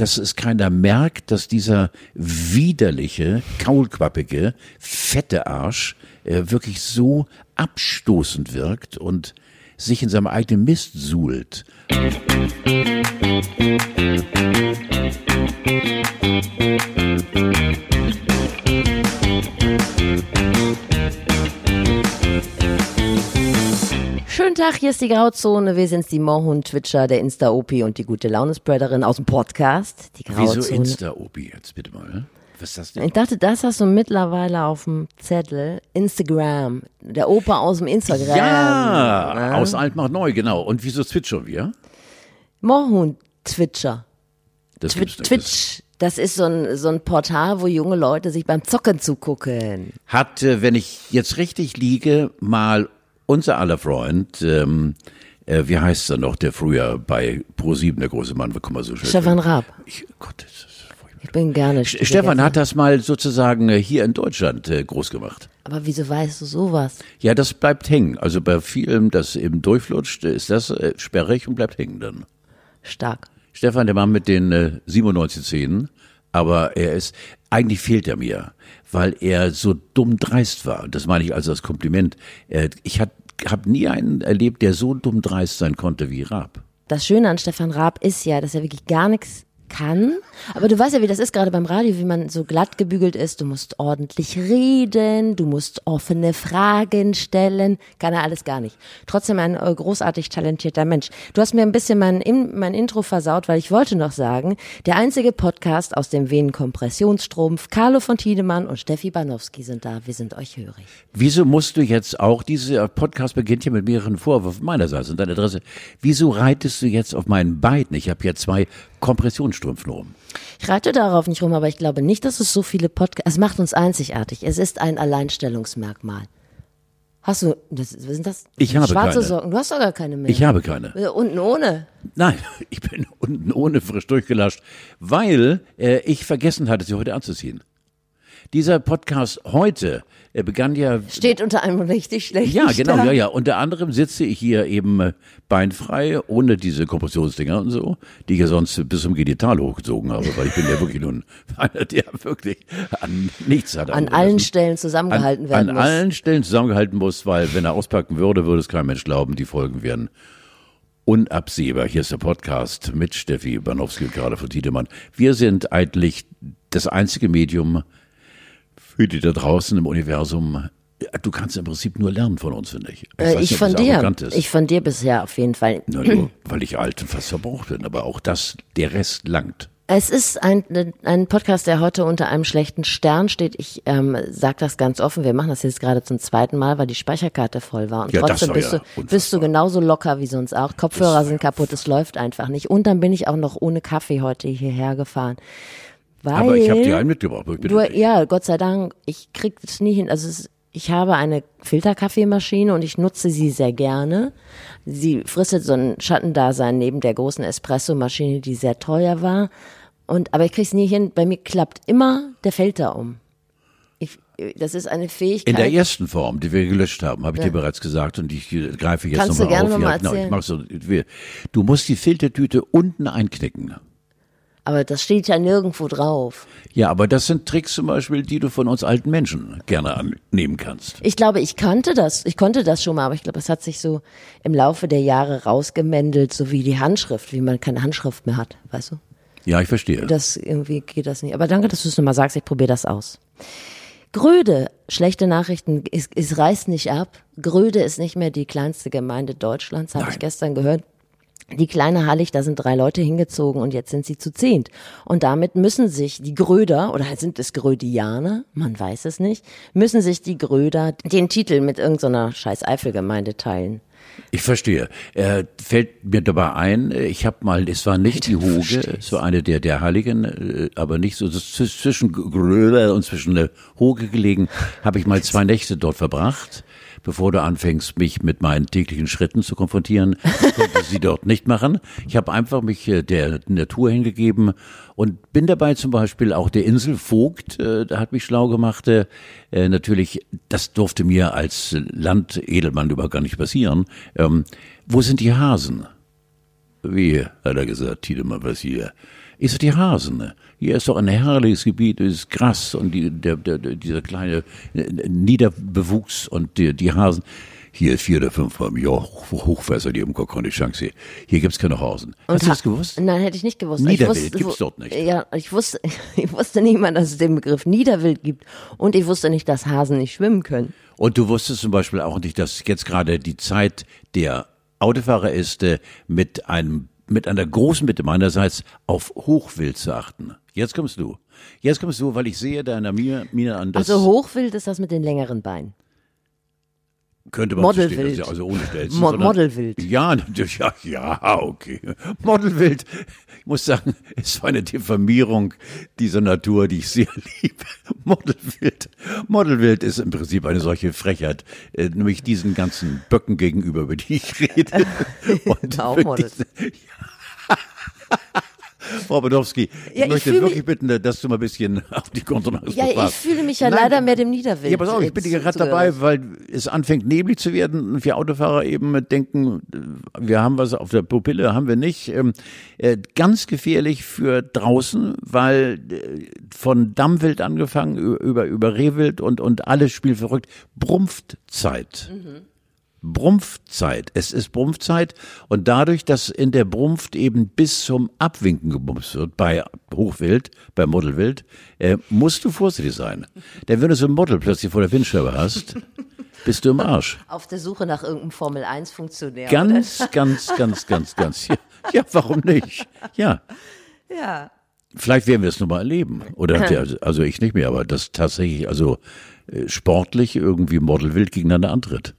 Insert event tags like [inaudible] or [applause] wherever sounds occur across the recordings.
dass es keiner merkt, dass dieser widerliche, kaulquappige, fette Arsch äh, wirklich so abstoßend wirkt und sich in seinem eigenen Mist suhlt. Schönen Tag, hier ist die Grauzone. Wir sind's, die Mohun-Twitcher, der Insta-Opi und die gute Laune-Spreaderin aus dem Podcast. Die Grauzone. Wieso Insta-Obi jetzt bitte mal? Was ist das denn? Ich dachte, das hast du mittlerweile auf dem Zettel. Instagram. Der Opa aus dem Instagram. Ja, Ne? aus alt macht neu, genau. Und wieso zwitschern wir? Mohun-Twitcher. Das Twi. Twitch. Das ist so ein, so ein Portal, wo junge Leute sich beim Zocken zugucken. Hat, äh, wenn ich jetzt richtig liege, mal unser aller Freund, ähm, äh, wie heißt er noch, der früher bei Pro7, der große Mann, guck mal so schön. Stefan Raab. Ich, Gott, das ist. Ich bin gerne. St- Stefan hat das mal sozusagen äh, hier in Deutschland äh, groß gemacht. Aber wieso weißt du sowas? Ja, das bleibt hängen. Also bei vielem, das eben durchflutscht, ist das sperrig und bleibt hängen dann. Stark. Stefan, der Mann mit den äh, 97 Zähnen, aber er ist, eigentlich fehlt er mir, weil er so dumm dreist war. Das meine ich also als Kompliment. Ich habe hab nie einen erlebt, der so dumm dreist sein konnte wie Raab. Das Schöne an Stefan Raab ist ja, dass er wirklich gar nichts kann. Aber du weißt ja, wie das ist gerade beim Radio, wie man so glatt gebügelt ist. Du musst ordentlich reden, du musst offene Fragen stellen. Kann er alles gar nicht. Trotzdem ein äh, großartig talentierter Mensch. Du hast mir ein bisschen mein, In- mein Intro versaut, weil ich wollte noch sagen, der einzige Podcast aus dem Venen-Kompressionsstrumpf, Carlo von Tiedemann und Steffi Banowski sind da. Wir sind euch hörig. Wieso musst du jetzt auch, dieser Podcast beginnt ja mit mehreren Vorwürfen meinerseits und deiner Adresse, wieso reitest du jetzt auf meinen Beinen? Ich habe ja zwei Kompressionsstrümpfen rum. Ich reite darauf nicht rum, aber ich glaube nicht, dass es so viele Podcasts. Es macht uns einzigartig. Es ist ein Alleinstellungsmerkmal. Hast du, das, was sind das? Ich habe Schwarze keine. Socken. Du hast doch gar keine mehr. Ich habe keine. Äh, Unten ohne. Nein, [laughs] ich bin unten ohne frisch durchgelascht, weil äh, ich vergessen hatte, sie heute anzuziehen. Dieser Podcast heute äh, begann ja. Steht unter einem richtig schlechten Ja, genau, Stern. ja, ja. Unter anderem sitze ich hier eben äh, beinfrei, ohne diese Kompressionsdinger und so, die ich ja sonst bis zum Genital hochgezogen habe, weil ich bin ja wirklich nun [laughs] einer, der wirklich an nichts hat. An allen Stellen zusammengehalten an, werden an muss. allen Stellen zusammengehalten muss, weil wenn er auspacken würde, würde es kein Mensch glauben, die Folgen wären unabsehbar. Hier ist der Podcast mit Steffi Banowski und gerade von Tiedemann. Wir sind eigentlich das einzige Medium die da draußen im Universum. Du kannst im Prinzip nur lernen von uns, finde ich. Äh, weiß ich nicht, von dir. Ich von dir bisher auf jeden Fall. Na, [clears throat] nur, weil ich alt und fast verbraucht bin. Aber auch das, der Rest langt. Es ist ein, ein Podcast, der heute unter einem schlechten Stern steht. Ich ähm, sage das ganz offen. Wir machen das jetzt gerade zum zweiten Mal, weil die Speicherkarte voll war. Und Ja, trotzdem bist, ja du, unfassbar. bist du genauso locker wie sonst auch. Kopfhörer sind kaputt, es läuft einfach nicht. Und dann bin ich auch noch ohne Kaffee heute hierher gefahren. Weil Aber ich habe dir einen mitgebracht. Du, ja, Gott sei Dank, ich krieg es nie hin. Also es, ich habe eine Filterkaffeemaschine und ich nutze sie sehr gerne. Sie fristet so ein Schattendasein neben der großen Espresso-Maschine, die sehr teuer war. Und, aber ich krieg's nie hin. Bei mir klappt immer der Filter um. Ich, das ist eine Fähigkeit. In der ersten Form, die wir gelöscht haben, habe ich dir bereits gesagt und ich greife jetzt Kannst du nochmal gerne auf. noch mal ja, genau, ich erzählen. so, du musst die Filtertüte unten einknicken. Aber das steht ja nirgendwo drauf. Ja, aber das sind Tricks zum Beispiel, die du von uns alten Menschen gerne annehmen kannst. Ich glaube, ich kannte das. Ich konnte das schon mal, aber ich glaube, es hat sich so im Laufe der Jahre rausgemändelt, so wie die Handschrift, wie man keine Handschrift mehr hat, weißt du? Ja, ich verstehe. Das irgendwie geht das nicht. Aber danke, dass du es nochmal sagst. Ich probiere das aus. Gröde, schlechte Nachrichten, es, es reißt nicht ab. Gröde ist nicht mehr die kleinste Gemeinde Deutschlands, habe ich gestern gehört. Die kleine Hallig, da sind drei Leute hingezogen und jetzt sind sie zu zehnt. Und damit müssen sich die Gröder, oder sind es Grödianer, man weiß es nicht, müssen sich die Gröder den Titel mit irgendeiner scheiß Eifelgemeinde teilen. Ich verstehe. Äh, fällt mir dabei ein, ich habe mal, es war nicht die [laughs] Hoge, es war eine der, der Heiligen, äh, aber nicht so, zwischen Gröle und zwischen der Hoge gelegen, habe ich mal zwei Nächte dort verbracht. Bevor du anfängst, mich mit meinen täglichen Schritten zu konfrontieren, [laughs] konnte sie dort nicht machen. Ich habe einfach mich äh, der Natur hingegeben und bin dabei zum Beispiel auch der Insel Vogt, äh, da hat mich schlau gemacht. Äh, natürlich, das durfte mir als Landedelmann überhaupt gar nicht passieren. Ähm, wo sind die Hasen? Wie, hat er gesagt, Tiedemann, was hier? Sag, die Hasen. Ne? Hier ist doch ein herrliches Gebiet, es ist Gras und die, der, der, dieser kleine äh, Niederbewuchs und die, die Hasen. Hier ist vier oder fünf beim Jahr Hochwasser, die haben gar keine Chance hier. Hier gibt's keine Hasen. Hast du das gewusst? Nein, hätte ich nicht gewusst. Niederwild wusste, gibt's dort nicht. Ja, ich wusste, [laughs] ich wusste nicht mal, dass es den Begriff Niederwild gibt. Und ich wusste nicht, dass Hasen nicht schwimmen können. Und du wusstest zum Beispiel auch nicht, dass jetzt gerade die Zeit der Autofahrer ist, äh, mit einem mit einer großen Bitte meinerseits auf Hochwild zu achten. Jetzt kommst du. Jetzt kommst du, weil ich sehe deiner Miene an, dass Also Hochwild ist das mit den längeren Beinen. Könnte man Modelwild. verstehen, ja also ohne Stelzen. Mo sondern- Modelwild. Ja, natürlich, ja, ja, okay. Modelwild, ich muss sagen, ist eine Diffamierung dieser Natur, die ich sehr liebe. Modelwild. Modelwild ist im Prinzip eine solche Frechheit, äh, nämlich diesen ganzen Böcken gegenüber, über die ich rede. [laughs] Und Auch Model. [laughs] Frau Badowski, ich Ja, ich möchte fühl wirklich bitten, dass du mal ein bisschen [laughs] auf die Kontenance Ja, ich fühle mich ja Nein, leider mehr dem Niederwild. ja, pass auf, ich bin äh, gerade dabei, weil es anfängt neblig zu werden und wir Autofahrer eben denken, äh, wir haben was auf der Pupille, haben wir nicht. Ähm, äh, Ganz gefährlich für draußen, weil äh, von Dammwild angefangen, über, über Rehwild und, und alles spielverrückt, Brumpfzeit. Brumpfzeit. Es ist Brumpfzeit und dadurch, dass in der Brumpft eben bis zum Abwinken gebumst wird, bei Hochwild, bei Modelwild, äh, musst du vorsichtig sein. Denn wenn du so ein Model plötzlich vor der Windscheibe hast, [laughs] bist du im Arsch. Auf der Suche nach irgendeinem Formel-1-Funktionär. Ganz, ganz, ganz, ganz, ganz. Ja, ja, warum nicht? Ja. Ja. Vielleicht werden wir es nochmal erleben. Oder der- [clears throat] also ich nicht mehr, aber das tatsächlich, also äh, sportlich irgendwie Modelwild gegeneinander antritt.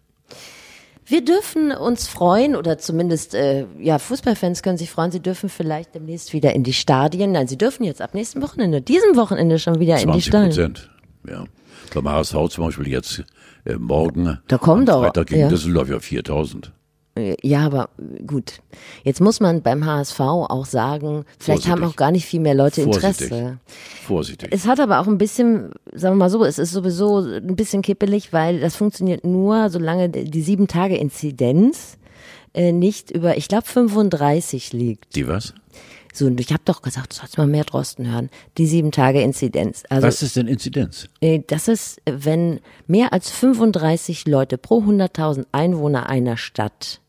Wir dürfen uns freuen, oder zumindest äh, ja, Fußballfans können sich freuen, sie dürfen vielleicht demnächst wieder in die Stadien. Nein, sie dürfen jetzt ab nächsten Wochenende, diesem Wochenende schon wieder in die 20 Stadien. Prozent. Ja. Beim HSV zum Beispiel jetzt äh, morgen. Da kommen doch, Freitag gegen ja. Düsseldorf ja 4000. Äh, Ja, aber gut. Jetzt muss man beim HSV auch sagen, vielleicht haben Vorsichtig. auch gar nicht viel mehr Leute Vorsichtig. Interesse. Vorsichtig. Es hat aber auch ein bisschen, sagen wir mal so, es ist sowieso ein bisschen kippelig, weil das funktioniert nur, solange die sieben Tage Inzidenz äh, nicht über, ich glaube, 35 liegt. Die was? So, und ich habe doch gesagt, du sollst mal mehr Drosten hören. Die sieben Tage Inzidenz. Also was ist denn Inzidenz? äh, das ist, wenn mehr als 35 Leute pro 100.000 Einwohner einer Stadt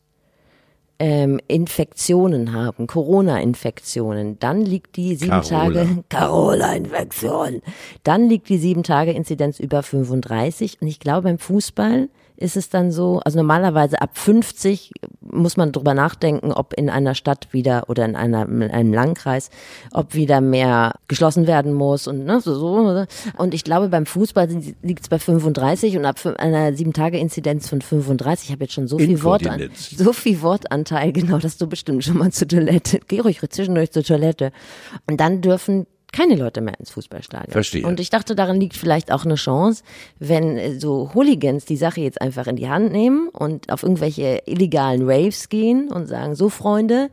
ähm, Infektionen haben, Corona-Infektionen, dann liegt die sieben Carola. Tage [laughs] Carola-Infektion, dann liegt die sieben Tage Inzidenz über 35 und ich glaube beim Fußball ist es dann so, also normalerweise ab 50 muss man drüber nachdenken, ob in einer Stadt wieder oder in, einer, in einem Landkreis, ob wieder mehr geschlossen werden muss und ne, so, so. Und ich glaube, beim Fußball liegt es bei 35 und ab einer sieben Tage Inzidenz von 35. Ich habe jetzt schon so viel Wort an, Inkontinenz. so viel Wortanteil, [laughs] genau, dass du bestimmt schon mal zur Toilette. Geh ruhig zwischendurch zur Toilette. Und dann dürfen keine Leute mehr ins Fußballstadion. Verstehe. Und ich dachte, darin liegt vielleicht auch eine Chance, wenn äh, so Hooligans die Sache jetzt einfach in die Hand nehmen und auf irgendwelche illegalen Raves gehen und sagen, so Freunde,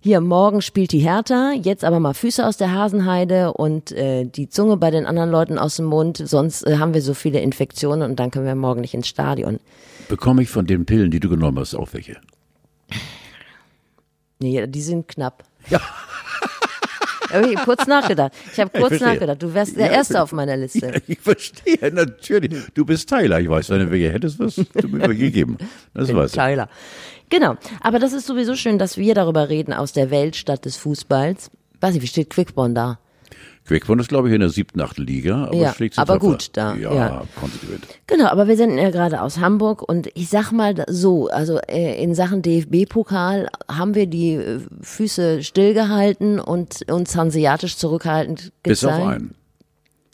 hier morgen spielt die Hertha, jetzt aber mal Füße aus der Hasenheide und äh, die Zunge bei den anderen Leuten aus dem Mund, sonst äh, haben wir so viele Infektionen und dann können wir morgen nicht ins Stadion. Bekomme ich von den Pillen, die du genommen hast, auch welche? Nee, die sind knapp. Ja. [laughs] Ich habe kurz nachgedacht. Ich habe ich kurz verstehe. nachgedacht. Du wärst der Ja, Erste auf meiner Liste. Ja, ich verstehe, natürlich. Du bist Tyler. Ich weiß, wenn du welche hättest, wirst du mir welche geben. Das weiß ich. Tyler. Genau. Aber das ist sowieso schön, dass wir darüber reden aus der Weltstadt des Fußballs. Weiß nicht, wie steht Quickborn da? Quickborn ist, glaube ich, in der siebten, achten Liga. Aber Ja, schlägt aber tapfer. gut, da, Ja, ja. konsequent. Genau, aber wir sind ja gerade aus Hamburg und ich sag mal so, also äh, in Sachen DFB-Pokal haben wir die äh, Füße stillgehalten und uns hanseatisch zurückhaltend Bis gezeigt. auf einen.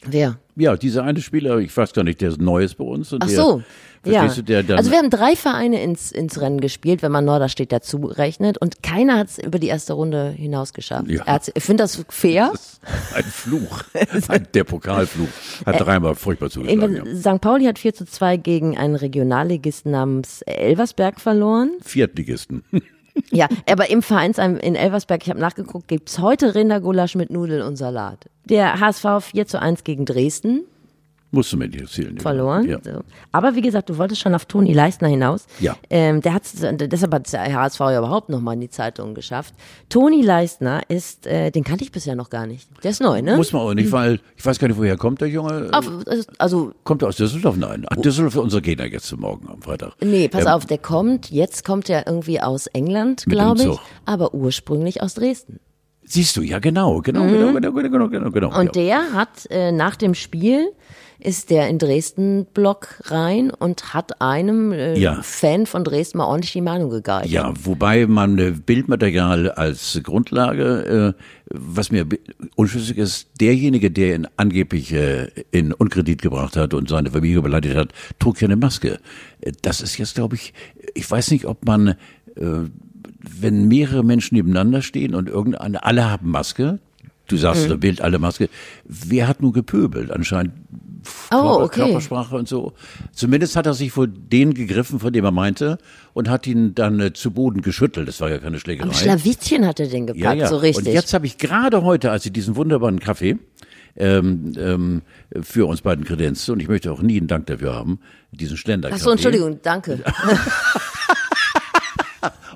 Wer? Ja, dieser eine Spieler, ich weiß gar nicht, der ist Neues bei uns. Und Ach der, so. Ja. Verstehst du, der dann, also wir haben drei Vereine ins, ins Rennen gespielt, wenn man Norderstedt dazu rechnet und keiner hat es über die erste Runde hinaus geschafft. Ja. Ich finde das fair. ein Fluch. Ein, der Pokalfluch. Hat dreimal furchtbar zugeschlagen. Ja. St. Pauli hat 4 zu 2 gegen einen Regionalligisten namens Elversberg verloren. Viertligisten. [laughs] Ja, aber im Vereinsheim in Elversberg, ich habe nachgeguckt, gibt's heute Rindergulasch mit Nudeln und Salat. Der HSV 4 zu 1 gegen Dresden. Musst du mir nicht erzählen. verloren. Ja. So. Aber wie gesagt, du wolltest schon auf Toni Leistner hinaus. Ja. Ähm, der hat deshalb hat der HSV ja überhaupt nochmal in die Zeitung geschafft. Toni Leistner ist, äh, den kannte ich bisher noch gar nicht. Der ist neu, ne? Muss man auch nicht, weil ich weiß gar nicht, woher kommt der Junge. auf, also Kommt er aus Düsseldorf? Nein. Ach, Düsseldorf für unsere Gegner jetzt Morgen am Freitag. Nee, pass Ähm, auf, der kommt, jetzt kommt er irgendwie aus England, glaube ich, aber ursprünglich aus Dresden. Siehst du, ja genau, genau, genau, genau, genau, genau, genau, genau. Mhm. Und der hat äh, nach dem Spiel ist der in Dresden Block rein und hat einem äh, Ja. Fan von Dresden mal ordentlich die Meinung gegeigt. Ja, wobei man äh, Bildmaterial als Grundlage, äh, was mir unschlüssig ist, derjenige, der ihn angeblich äh, in Unkredit gebracht hat und seine Familie beleidigt hat, trug ja eine Maske. Äh, Das ist jetzt, glaube ich, ich weiß nicht, ob man, wenn mehrere Menschen nebeneinander stehen und irgendeine, alle haben Maske, du sagst, Mhm. Bild, alle Maske, wer hat nun gepöbelt? Anscheinend Oh, Körper, okay. Körpersprache und so. Zumindest hat er sich vor den gegriffen, von dem er meinte, und hat ihn dann äh, zu Boden geschüttelt. Das war ja keine Schlägerei. Am Schlawittchen hat er den gepackt, ja, ja. so richtig. Und jetzt habe ich gerade heute, als ich diesen wunderbaren Kaffee ähm, ähm, für uns beiden kredenzt, und ich möchte auch nie einen Dank dafür haben, diesen Ständer. Ach so, Entschuldigung, danke. [laughs]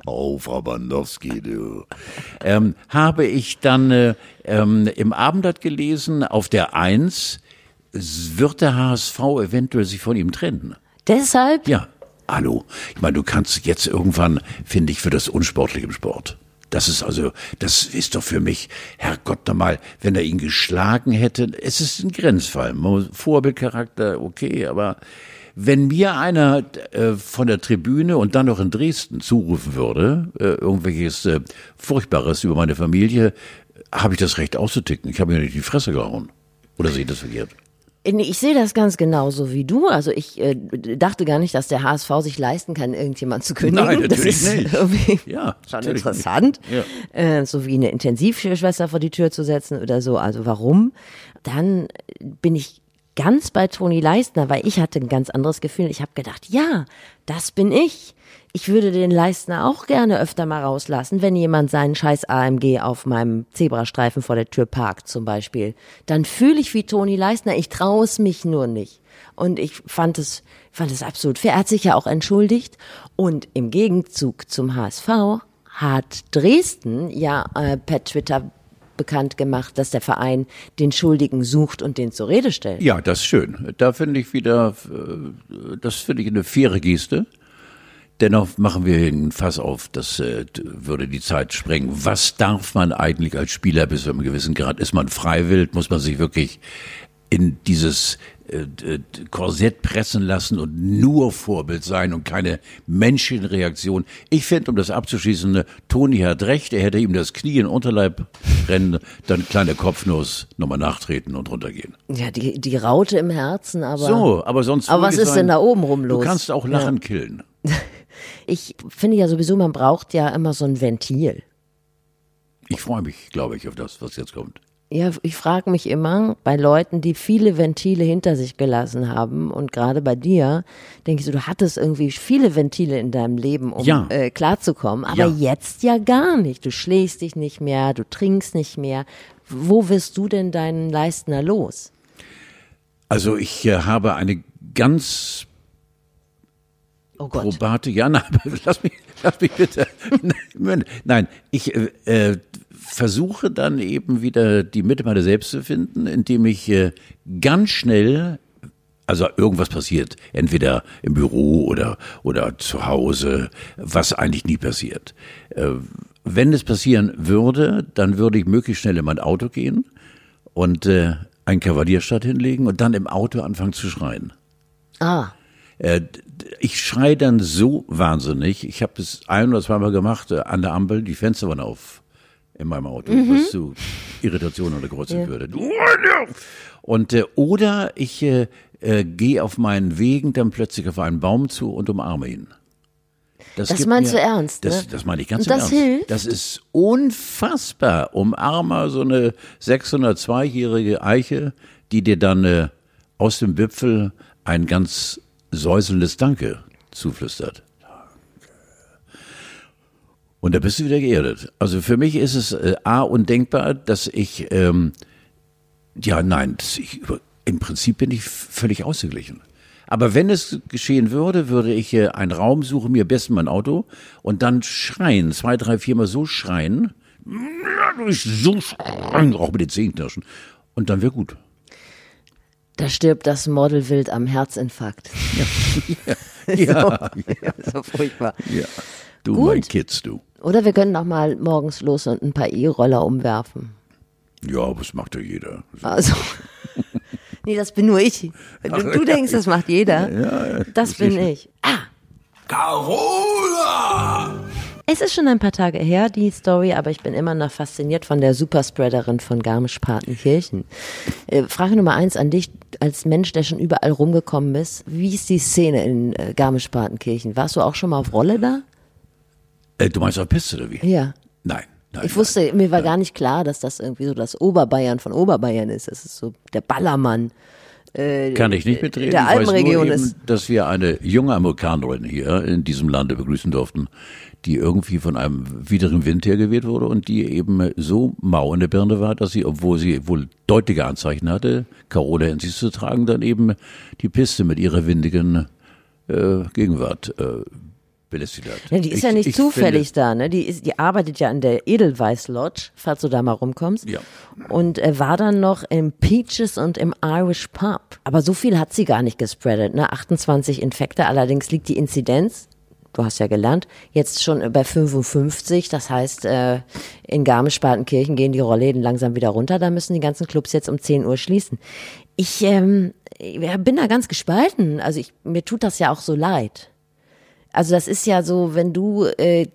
Oh, Frau Bandowski, du. ähm, habe ich dann äh, ähm, im Abendblatt gelesen, auf der Eins wird der HSV eventuell sich von ihm trennen. Deshalb, Ja, hallo. Ich meine, du kannst jetzt irgendwann, finde ich, für das Unsportliche im Sport. Das ist also, das ist doch für mich, Herrgott nochmal, wenn er ihn geschlagen hätte, es ist ein Grenzfall. Vorbildcharakter, okay, aber wenn mir einer äh, von der Tribüne und dann noch in Dresden zurufen würde, äh, irgendwelches äh, Furchtbares über meine Familie, habe ich das Recht auszuticken. Ich habe mir nicht die Fresse gehauen. Oder sehe ich das verkehrt? Ich sehe das ganz genauso wie du. Also ich äh, dachte gar nicht, dass der HSV sich leisten kann, irgendjemand zu kündigen. Nein, das natürlich ist nicht. irgendwie Ja, schon interessant. nicht. Äh, so wie eine Intensivschwester vor die Tür zu setzen oder so. Also warum? Dann bin ich ganz bei Toni Leistner, weil ich hatte ein ganz anderes Gefühl. Ich habe gedacht, ja, das bin ich. Ich würde den Leistner auch gerne öfter mal rauslassen, wenn jemand seinen scheiß AMG auf meinem Zebrastreifen vor der Tür parkt zum Beispiel. Dann fühle ich wie Toni Leistner, ich traue es mich nur nicht. Und ich fand es, fand es absolut fair. Er hat sich ja auch entschuldigt. Und im Gegenzug zum HSV hat Dresden ja äh, per Twitter bekannt gemacht, dass der Verein den Schuldigen sucht und den zur Rede stellt. Ja, das ist schön. Da finde ich wieder, äh, das finde ich eine faire Geste. Dennoch machen wir hier ein Fass auf, das äh, würde die Zeit sprengen. Was darf man eigentlich als Spieler bis zu einem gewissen Grad? Ist man freiwillig? Muss man sich wirklich in dieses Korsett pressen lassen und nur Vorbild sein und keine Menschenreaktion? Ich finde, um das abzuschließen, äh, Toni hat recht, er hätte ihm das Knie in den Unterleib rennen, dann kleine Kopfnuss, nochmal nachtreten und runtergehen. Ja, die, die Raute im Herzen, aber So, aber sonst. Aber was ist denn da oben rum los? Du kannst auch Lachen killen. [laughs] ich finde ja sowieso, man braucht ja immer so ein Ventil. Ich freue mich, glaube ich, auf das, was jetzt kommt. Ja, ich frage mich immer bei Leuten, die viele Ventile hinter sich gelassen haben und gerade bei dir, denke ich so, du hattest irgendwie viele Ventile in deinem Leben, um Ja. äh, klarzukommen, aber Ja. jetzt ja gar nicht. Du schlägst dich nicht mehr, du trinkst nicht mehr. Wo wirst du denn deinen Leistner los? Also ich äh, habe eine ganz Oh Gott. probate, ja, [laughs] nein, lass mich, lass mich bitte. [laughs] Nein, ich äh, äh, versuche dann eben wieder die Mitte meiner selbst zu finden, indem ich äh, ganz schnell also irgendwas passiert, entweder im Büro oder, oder zu Hause, was eigentlich nie passiert. Äh, wenn es passieren würde, dann würde ich möglichst schnell in mein Auto gehen und äh, einen Kavalierstadt hinlegen und dann im Auto anfangen zu schreien. Ah, Äh, ich schreie dann so wahnsinnig. Ich habe es ein oder zweimal gemacht äh, an der Ampel. Die Fenster waren auf in meinem Auto, was zu Irritationen oder Kreuzung würde. Und äh, oder ich äh, äh, gehe auf meinen Wegen dann plötzlich auf einen Baum zu und umarme ihn. Das gibt meinst du ernst, Das, ne? das meine ich ganz Und im das Ernst. hilft? Das ist unfassbar. Umarmer so eine 602-jährige Eiche, die dir dann äh, aus dem Wipfel ein ganz säuselndes Danke zuflüstert. Und da bist du wieder geerdet. Also für mich ist es äh, A undenkbar, dass ich, ähm, ja nein, ich über, Im Prinzip bin ich völlig ausgeglichen. Aber wenn es geschehen würde, würde ich äh, einen Raum suchen, mir besten mein Auto und dann schreien, zwei, drei, viermal so schreien, so schreien, auch mit den Zehenknirschen. Und dann wäre gut. Da stirbt das Model wild am Herzinfarkt. Ja, [laughs] ja, so, [laughs] so furchtbar. ja. Du, Gut. mein Kids, du. Oder wir können noch mal morgens los und ein paar E-Roller umwerfen. Ja, das macht ja jeder. Also, [laughs] nee, das bin nur ich. Du, du denkst, das macht jeder. das bin ich. Ah, Carola! es ist schon ein paar Tage her, die Story, aber ich bin immer noch fasziniert von der Superspreaderin von Garmisch-Partenkirchen. Äh, Frage Nummer eins an dich, als Mensch, der schon überall rumgekommen ist. Wie ist die Szene in äh, Garmisch-Partenkirchen? Warst du auch schon mal auf Rolle da? Äh, du meinst auf Piste oder wie? Ja. Nein, nein. Ich wusste, mir war gar nicht klar, dass das irgendwie so das Oberbayern von Oberbayern ist. Das ist so der Ballermann. nein. Kann ich nicht mitreden. der Alpenregion eben, ist- dass wir eine junge Amerikanerin hier in diesem Lande begrüßen durften, die irgendwie von einem widrigen Wind hergeweht wurde und die eben so mau in der Birne war, dass sie, obwohl sie wohl deutliche Anzeichen hatte, Carola in sich zu tragen, dann eben die Piste mit ihrer windigen äh, Gegenwart äh, hat. Ja, die ist Ich- ja nicht ich zufällig da, ne? Die, ist, die arbeitet ja an der Edelweiss Lodge, falls du da mal rumkommst. Ja. Und äh, war dann noch im Peaches und im Irish Pub. Aber so viel hat sie gar nicht gespreadet, ne? 28 Infekte, allerdings liegt die Inzidenz, du hast ja gelernt, jetzt schon bei 55. Das heißt, äh, in Garmisch-Partenkirchen gehen die Rollläden langsam wieder runter. Da müssen die ganzen Clubs jetzt um 10 Uhr schließen. Ich ähm, ich bin da ganz gespalten. Also ich, mir tut das ja auch so leid. Also das ist ja so, wenn du, äh,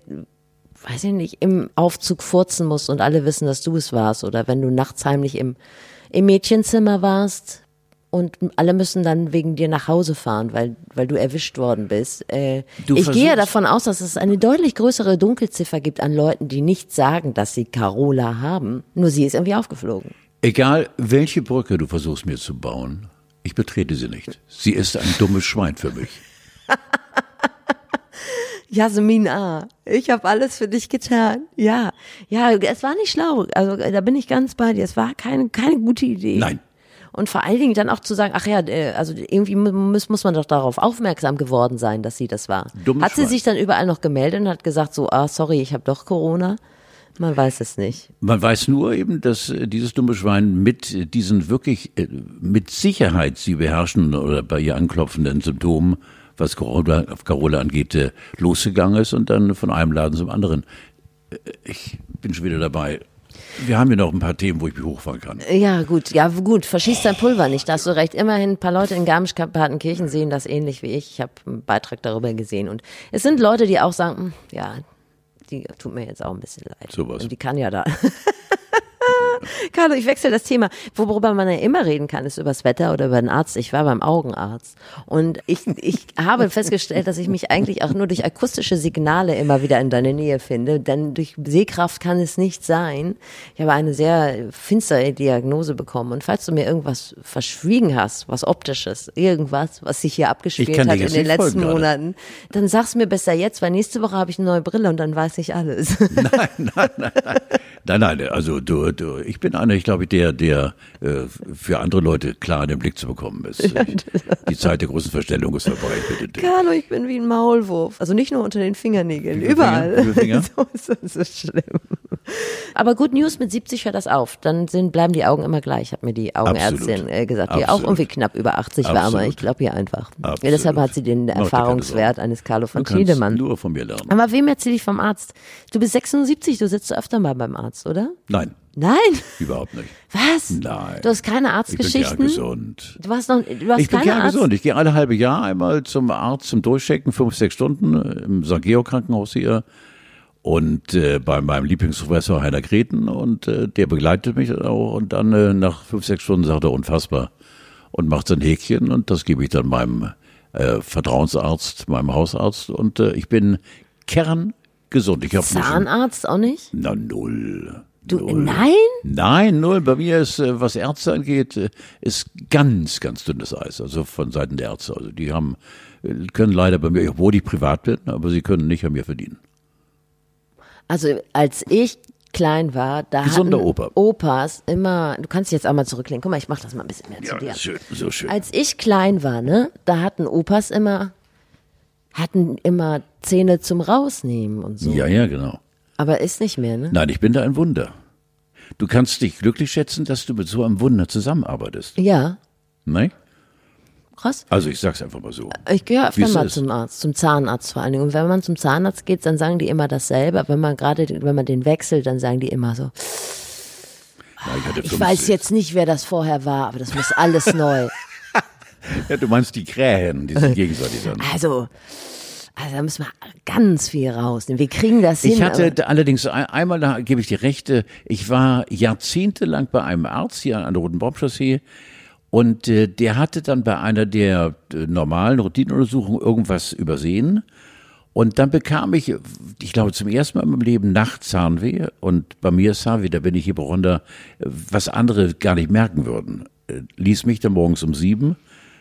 weiß ich nicht, im Aufzug furzen musst und alle wissen, dass du es warst, oder wenn du nachts heimlich im, im Mädchenzimmer warst und alle müssen dann wegen dir nach Hause fahren, weil, weil du erwischt worden bist. Äh, Du ich gehe ja davon aus, dass es eine deutlich größere Dunkelziffer gibt an Leuten, die nicht sagen, dass sie Carola haben, nur sie ist irgendwie aufgeflogen. Egal, welche Brücke du versuchst mir zu bauen, ich betrete sie nicht. Sie ist ein dummes Schwein für mich. [laughs] Jasmin A., ich habe alles für dich getan. Ja, ja, es war nicht schlau. Also da bin ich ganz bei dir. Es war keine, keine gute Idee. Nein. Und vor allen Dingen dann auch zu sagen, ach ja, äh, also irgendwie mu- muss, muss man doch darauf aufmerksam geworden sein, dass sie das war. Dummes hat sie Schwein. sich dann überall noch gemeldet und hat gesagt so, ah, sorry, ich habe doch Corona? Man weiß es nicht. Man weiß nur eben, dass äh, dieses dumme Schwein mit diesen wirklich äh, mit Sicherheit sie beherrschen oder bei ihr anklopfenden Symptomen, was Carola, Carola angeht, äh, losgegangen ist und dann von einem Laden zum anderen. Äh, Ich bin schon wieder dabei. Wir haben hier noch ein paar Themen, wo ich mich hochfahren kann. Ja, gut, ja, gut, verschießt dein Pulver nicht, da hast du recht. Immerhin ein paar Leute in Garmisch-Partenkirchen sehen das ähnlich wie ich. Ich habe einen Beitrag darüber gesehen. Und es sind Leute, die auch sagen, hm, ja, die tut mir jetzt auch ein bisschen leid. Sowas. Und die kann ja da. [laughs] [laughs] Carlo, ich wechsle das Thema. Worüber man ja immer reden kann, ist über das Wetter oder über den Arzt. Ich war beim Augenarzt und ich, ich habe festgestellt, dass ich mich eigentlich auch nur durch akustische Signale immer wieder in deine Nähe finde, denn durch Sehkraft kann es nicht sein. Ich habe eine sehr finstere Diagnose bekommen und falls du mir irgendwas verschwiegen hast, was optisches, irgendwas, was sich hier abgespielt hat in den letzten folgen gerade. Monaten, dann sag's mir besser jetzt, weil nächste Woche habe ich eine neue Brille und dann weiß ich alles. Nein, nein, also du, du, ich bin einer, ich glaube, der, der äh, für andere Leute klar in den Blick zu bekommen ist. [laughs] Ich, die Zeit der großen Verstellung ist vorbei, bitte. Carlo, ich bin wie ein Maulwurf. Also nicht nur unter den Fingernägeln, überall. Finger? [laughs] So ist das so schlimm. Aber Good News, mit 70 hört das auf. Dann sind, bleiben die Augen immer gleich, hat mir die Augenärztin Absolut. äh, gesagt, die auch Absolut. irgendwie knapp über 80 war, aber ich glaube ihr einfach. Ja, deshalb hat sie den Erfahrungswert eines Carlo von Du Tiedemann. nur von mir lernen. Aber wem erzähle ich vom Arzt? Du bist 76, du sitzt öfter mal beim Arzt, oder? Nein, Nein? überhaupt nicht. Was? Nein. Du hast keine Ich bin gern Arztgeschichten? gesund. Du hast noch, du hast Ich bin gern Arzt gesund. Ich gehe alle halbe Jahr einmal zum Arzt zum Durchchecken, fünf, sechs Stunden äh, im St. Georg Krankenhaus hier. Und äh, bei meinem Lieblingsprofessor Heiner Greten und äh, der begleitet mich auch und dann äh, nach fünf, sechs Stunden sagt er unfassbar und macht sein Häkchen und das gebe ich dann meinem äh, Vertrauensarzt, meinem Hausarzt und äh, ich bin kerngesund. Ich habe Zahnarzt auch nicht? na null. Du, null. nein? Nein, null. Bei mir ist, äh, was Ärzte angeht, äh, ist ganz, ganz dünnes Eis. Also von Seiten der Ärzte. Also die haben, äh, können leider bei mir, obwohl ich privat bin, aber sie können nicht an mir verdienen. Also als ich klein war, da Gesunder hatten Opa. Opas immer, du kannst dich jetzt auch mal zurücklehnen. Guck mal, ich mach das mal ein bisschen mehr zu dir. schön, so schön. Als ich klein war, ne, da hatten Opas immer, hatten immer Zähne zum Rausnehmen und so. Ja, ja, genau. Aber ist nicht mehr, ne? Nein, ich bin da ein Wunder. Du kannst dich glücklich schätzen, dass du mit so einem Wunder zusammenarbeitest. Ja, Ne? krass. Also ich sag's einfach mal so. Ich gehe öfter mal ist. zum Arzt, zum Zahnarzt vor allen Dingen. Und wenn man zum Zahnarzt geht, dann sagen die immer dasselbe. Aber wenn man gerade, wenn man den wechselt, dann sagen die immer so, Na, ich ich 50. weiß jetzt nicht, wer das vorher war, aber das muss alles [laughs] neu. Ja, du meinst die Krähen, die sich gegenseitig [laughs] an. Also, also da müssen wir ganz viel rausnehmen. Wir kriegen das hin. Ich hatte allerdings ein- einmal, da gebe ich dir rechte, ich war jahrzehntelang bei einem Arzt hier an der Roten Baumchaussee und äh, der hatte dann bei einer der äh, normalen Routinenuntersuchungen irgendwas übersehen. Und dann bekam ich, ich glaube zum ersten Mal in meinem Leben nachts Zahnweh und bei mir ist Zahnweh, da bin ich hier runter, was andere gar nicht merken würden. Äh, Ließ mich dann morgens um sieben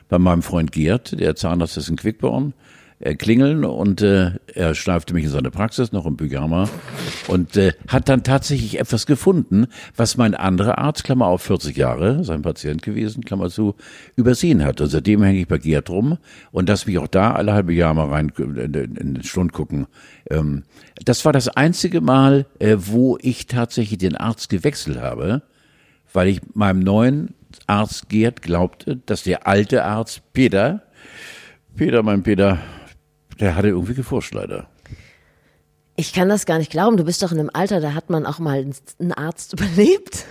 bei meinem Freund Gerd, der Zahnarzt ist in Quickborn, äh, klingeln und äh, er schleifte mich in seine Praxis, noch im Pyjama und äh, hat dann tatsächlich etwas gefunden, was mein anderer Arzt, Klammer auf 40 Jahre, sein Patient gewesen, Klammer zu, übersehen hat. Und seitdem hänge ich bei Gerd rum und lass mich auch da alle halbe Jahr mal rein in, in, in den Stund gucken. Ähm, das war das einzige Mal, äh, wo ich tatsächlich den Arzt gewechselt habe, weil ich meinem neuen Arzt Gerd glaubte, dass der alte Arzt Peter, Peter, mein Peter, der hatte irgendwie gefuscht leider. ich kann das gar nicht glauben. Du bist doch in einem Alter, da hat man auch mal einen Arzt [laughs] überlebt.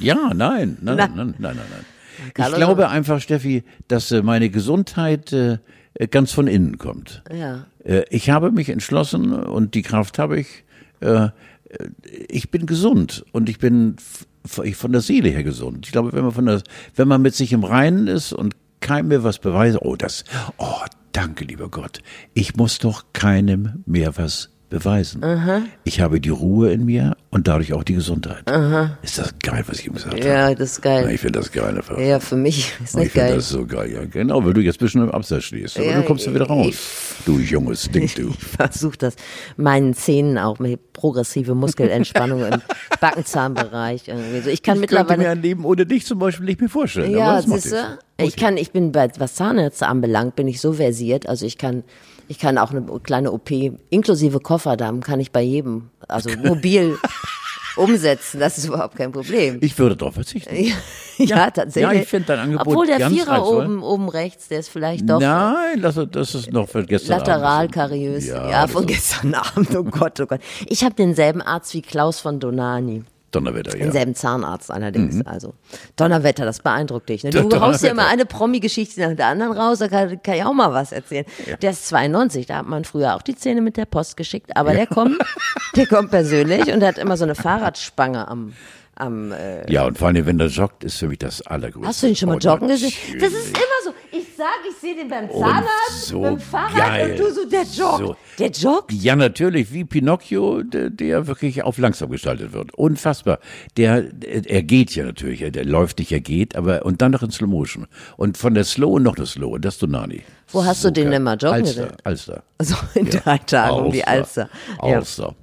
Ja, nein, nein, nein, nein, nein, nein. Ich glaube einfach, Steffi, dass äh, meine Gesundheit äh, äh, ganz von innen kommt. Ja. Ich habe mich entschlossen und die Kraft habe ich. Ich bin gesund und ich bin von der Seele her gesund. Ich glaube, wenn man von der, wenn man mit sich im Reinen ist und keinem mehr was beweist, oh das, oh danke lieber Gott, ich muss doch keinem mehr was beweisen. Ich habe die Ruhe in mir und dadurch auch die Gesundheit. Ist das geil, was ich ihm gesagt habe? Ja, das ist Na, geil. Ich finde das geil einfach. Ja, für mich ist ich nicht finde geil. das so geil, ja. Genau, weil du jetzt ein bisschen im Absatz stehst. Aber Ja, du kommst ja wieder raus. Du junges Ding, [laughs] du. Ich versuche das meinen Zähnen auch mit progressive Muskelentspannung im [laughs] Backenzahnbereich irgendwie so. Ich kann Ich könnte mir mittlerweile ein Leben ohne dich zum Beispiel nicht mehr vorstellen. ja, das siehst du? Ich kann, ich bin bei was Zahnärzte anbelangt, bin ich so versiert. Also ich kann, ich kann auch eine kleine OP inklusive Kofferdamm kann ich bei jedem, also mobil [laughs] umsetzen. Das ist überhaupt kein Problem. Ich würde darauf verzichten. [laughs] ja, [laughs] tatsächlich. Ja, ich finde dein Angebot Obwohl der ganz Vierer reizvoll. oben, oben rechts, der ist vielleicht doch Nein, das, das ist noch für gestern lateral Abend. kariös. Ja, Ja, von gestern Abend. Oh Gott, oh Gott. Ich habe denselben Arzt wie Klaus von Donani. Donnerwetter, ja. Mhm. Denselben Zahnarzt allerdings. Also Donnerwetter, das beeindruckt dich. Ne? [laughs] Du haust ja immer eine Promi-Geschichte nach der anderen raus, da kann, kann ich auch mal was erzählen. Der ist 92, da hat man früher auch die Zähne mit der Post geschickt, aber der kommt, [laughs] der kommt persönlich und hat immer so eine Fahrradspange am, am äh, Ja, und vor allem, wenn der joggt, ist für mich das Allergrößte. Hast du ihn schon mal Oh, joggen gesehen? Das ist immer so. Ich sag, ich sehe den beim Zahnarzt, so dem Fahrrad geil. und du so, der joggt. So. Der joggt? Ja, natürlich, wie Pinocchio, der, der wirklich auf langsam gestaltet wird. Unfassbar. Der, er geht ja natürlich, der läuft nicht, er geht, aber, und dann noch in Slow Motion. Und von der Slow noch eine Slow, das Donani. Wo hast du den denn mal joggen Alster? Alster. So in drei Tagen um die Alster. Ja. Alster.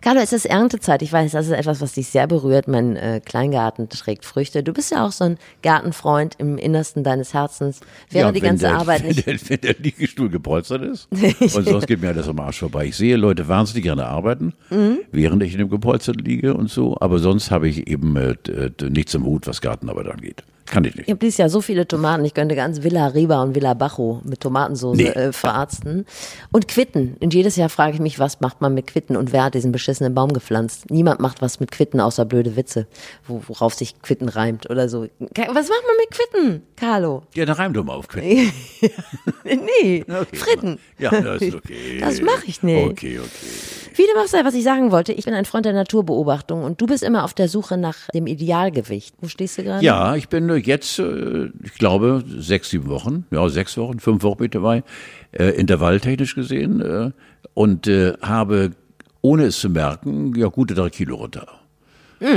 Carlo, es ist Erntezeit. Ich weiß, das ist etwas, was dich sehr berührt. Mein äh, Kleingarten trägt Früchte. Du bist ja auch so ein Gartenfreund im Innersten deines Herzens. Wäre Ja, die ganze der, Arbeit [laughs] wenn nicht. Der, wenn der Liegestuhl gepolstert ist. [laughs] und sonst geht mir alles am Arsch vorbei. Ich sehe Leute wahnsinnig gerne arbeiten, Mhm. während ich in dem gepolstert liege und so. Aber sonst habe ich eben äh, d- nichts im Hut, was Gartenarbeit angeht. Kann ich nicht. Ich habe dieses Jahr so viele Tomaten, ich könnte ganz Villa Riba und Villa Bajo mit Tomatensauce Nee. äh, verarzten. Und Quitten. Und jedes Jahr frage ich mich, was macht man mit Quitten und wer hat diesen beschissenen Baum gepflanzt? Niemand macht was mit Quitten, außer blöde Witze, wo, worauf sich Quitten reimt oder so. Was macht man mit Quitten, Carlo? Ja, dann reim doch mal auf Quinn. [laughs] Nee, [laughs] Okay, Fritten. Ja, das ist okay. Das mache ich nicht. Okay, okay. Wie dem auch sei, was ich sagen wollte, ich bin ein Freund der Naturbeobachtung und du bist immer auf der Suche nach dem Idealgewicht. Wo stehst du gerade? Ja, ich bin äh, jetzt, äh, ich glaube, sechs, sieben Wochen, ja, sechs Wochen, fünf Wochen bin ich dabei, äh, intervalltechnisch gesehen, und habe, ohne es zu merken, ja, gute drei Kilo runter.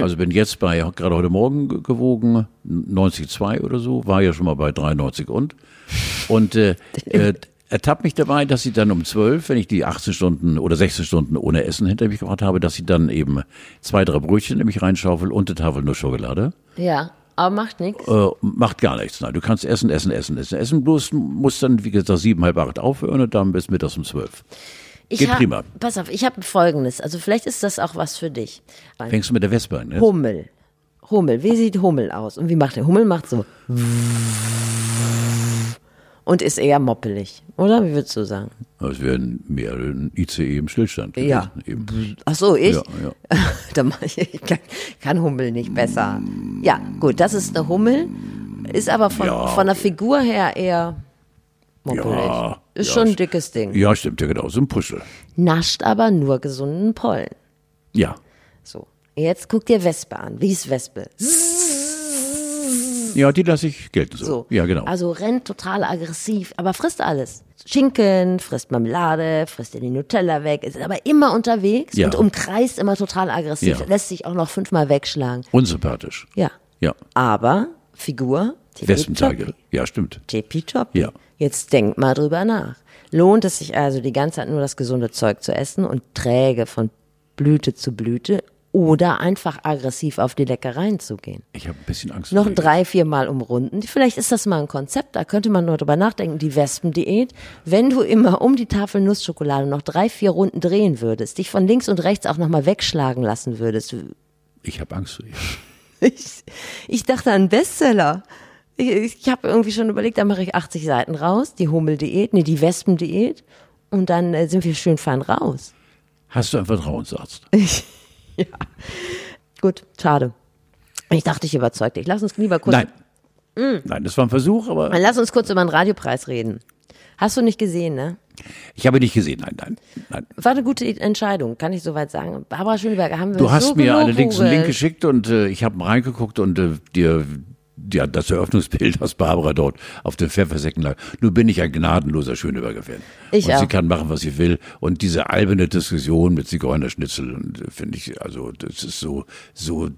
Also bin jetzt bei, gerade heute Morgen ge- gewogen, 90,2 oder so, war ja schon mal bei 93 und. Und äh, [laughs] äh, ertappt mich dabei, dass sie dann um zwölf, wenn ich die 18 Stunden oder 16 Stunden ohne Essen hinter mich gebracht habe, dass sie dann eben zwei, drei Brötchen in mich reinschaufelt und eine Tafel nur Schokolade. Ja, aber macht nichts. Äh, macht gar nichts. Nein, du kannst essen, essen, essen, essen. Essen bloß musst dann, wie gesagt, sieben, halb acht aufhören und dann bis mittags um zwölf. Ich Geht hab- prima. Pass auf, ich habe folgendes. Also vielleicht ist das auch was für dich. Fängst du mit der Wespe an, ne? Hummel. Hummel. Wie sieht Hummel aus? Und wie macht der? Hummel macht so. Und ist eher moppelig. Oder? Wie würdest du sagen? Das wäre mehr ein ICE im Stillstand. Ja. gewesen, Eben. Ach so, ich? Ja, ja. [laughs] da mach ich, ich kann, kann Hummel nicht besser. Ja, gut, das ist eine Hummel. Ist aber von, Ja, von der Figur her eher moppelig. Ja, ist ja, schon ein dickes Ding. Ja, stimmt, ja genau, so ein Puschel. Nascht aber nur gesunden Pollen. Ja. So. Jetzt guck dir Wespe an. Wie ist Wespe? Ja, die lasse ich gelten so. So. Ja, genau. Also rennt total aggressiv, aber frisst alles. Schinken, frisst Marmelade, frisst dir die Nutella weg, ist aber immer unterwegs Ja. und umkreist immer total aggressiv. Ja. Lässt sich auch noch fünfmal wegschlagen. Unsympathisch. Ja. Ja. Aber Figur, Wespenteige. Ja, stimmt. Tippitoppi. Ja. Jetzt denk mal drüber nach. Lohnt es sich also die ganze Zeit nur das gesunde Zeug zu essen und träge von Blüte zu Blüte oder einfach aggressiv auf die Leckereien zu gehen? Ich habe ein bisschen Angst. Noch drei, vier Mal umrunden. Vielleicht ist das mal ein Konzept, da könnte man nur drüber nachdenken. Die Wespendiät. Wenn du immer um die Tafel Nussschokolade noch drei, vier Runden drehen würdest, dich von links und rechts auch nochmal wegschlagen lassen würdest. Ich habe Angst vor ihr. Ich, ich dachte an Bestseller. Ich, ich habe irgendwie schon überlegt, da mache ich 80 Seiten raus, die Hummeldiät, nee, die Wespendiät. Und dann äh, sind wir schön fein raus. Hast du einen Vertrauensarzt? [laughs] [laughs] Gut, schade. Ich dachte, ich überzeugte dich. Lass uns lieber kurz, Nein. Nein, das war ein Versuch, aber lass uns kurz über den Radiopreis reden. Hast du nicht gesehen, ne? ich habe nicht gesehen. Nein, nein, nein. War eine gute Entscheidung, kann ich soweit sagen. Barbara Schöneberger haben wir Du hast so mir allerdings einen Link geschickt und äh, ich habe reingeguckt und äh, dir ja, das Eröffnungsbild, das Barbara dort auf dem Pfeffersäcken lag. Nun bin ich ein gnadenloser Schöneberger-Fan. Ich und auch. sie kann machen, was sie will. Und diese alberne Diskussion mit Zigeunerschnitzel, äh, finde ich, also das ist so, so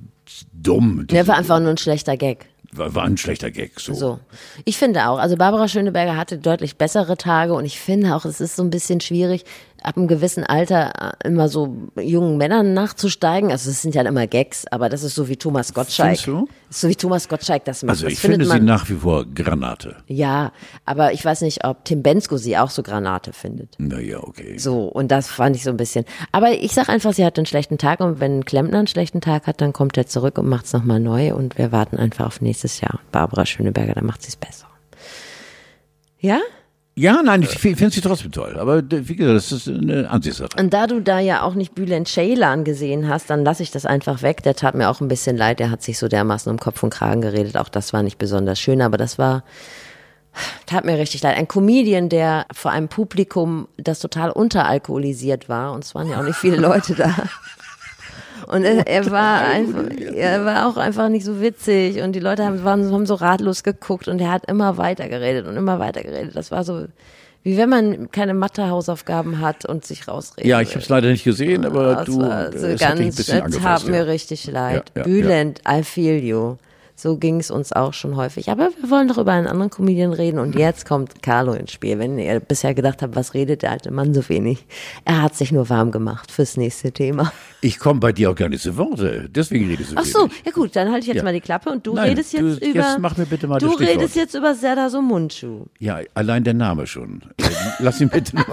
dumm. Der war einfach nur ein schlechter Gag. war, war ein schlechter Gag. So. So. Ich finde auch, also Barbara Schöneberger hatte deutlich bessere Tage und ich finde auch, es ist so ein bisschen schwierig, ab einem gewissen Alter äh, immer so jungen Männern nachzusteigen. Also es sind ja immer Gags, aber das ist so wie Thomas Gottschalk. Findest du? Ist so wie Thomas Gottschalk das macht. Also ich finde findet sie man, nach wie vor Granate. Ja, aber ich weiß nicht, ob Tim Bensko sie auch so Granate findet. Naja, okay. So, und das fand ich so ein bisschen. Aber ich sag einfach, sie hat einen schlechten Tag und wenn ein Klempner einen schlechten Tag hat, dann kommt er zurück und macht's nochmal neu und wir warten einfach auf nächstes Jahr. Barbara Schöneberger, dann macht sie's besser. Ja? Ja, nein, ich finde sie trotzdem toll. Aber wie gesagt, das ist eine Ansichtssache. Und da du da ja auch nicht Bülent Ceylan gesehen hast, dann lasse ich das einfach weg. Der tat mir auch ein bisschen leid. Der hat sich so dermaßen um Kopf und Kragen geredet. Auch das war nicht besonders schön, aber das war, tat mir richtig leid. Ein Comedian, der vor einem Publikum, das total unteralkoholisiert war. Und es waren ja auch nicht viele Leute da. [laughs] Und er, er war einfach, er war auch einfach nicht so witzig und die Leute haben, waren, haben so ratlos geguckt und er hat immer weiter geredet und immer weiter geredet. Das war so, wie wenn man keine Mathe-Hausaufgaben hat und sich rausredet. Ja, ich habe es leider nicht gesehen, aber Das du, war äh, so es hat dich ein ganz, bisschen angefasst. tat mir ja. richtig leid. Ja, ja, Bülent, I feel you. So ging es uns auch schon häufig. Aber wir wollen doch über einen anderen Comedian reden und jetzt kommt Carlo ins Spiel. Wenn ihr bisher gedacht habt, was redet der alte Mann so wenig? Er hat sich nur warm gemacht fürs nächste Thema. Ich komme bei dir auch gar nicht zu Worte, deswegen redest du Ach so, wenig. ja gut, dann halte ich jetzt Ja. mal die Klappe und du Nein, redest jetzt du- über. jetzt mach mir bitte mal Du redest jetzt über Serdar Somuncu. Ja, allein der Name schon. Äh, Lass ihn bitte [laughs] mal,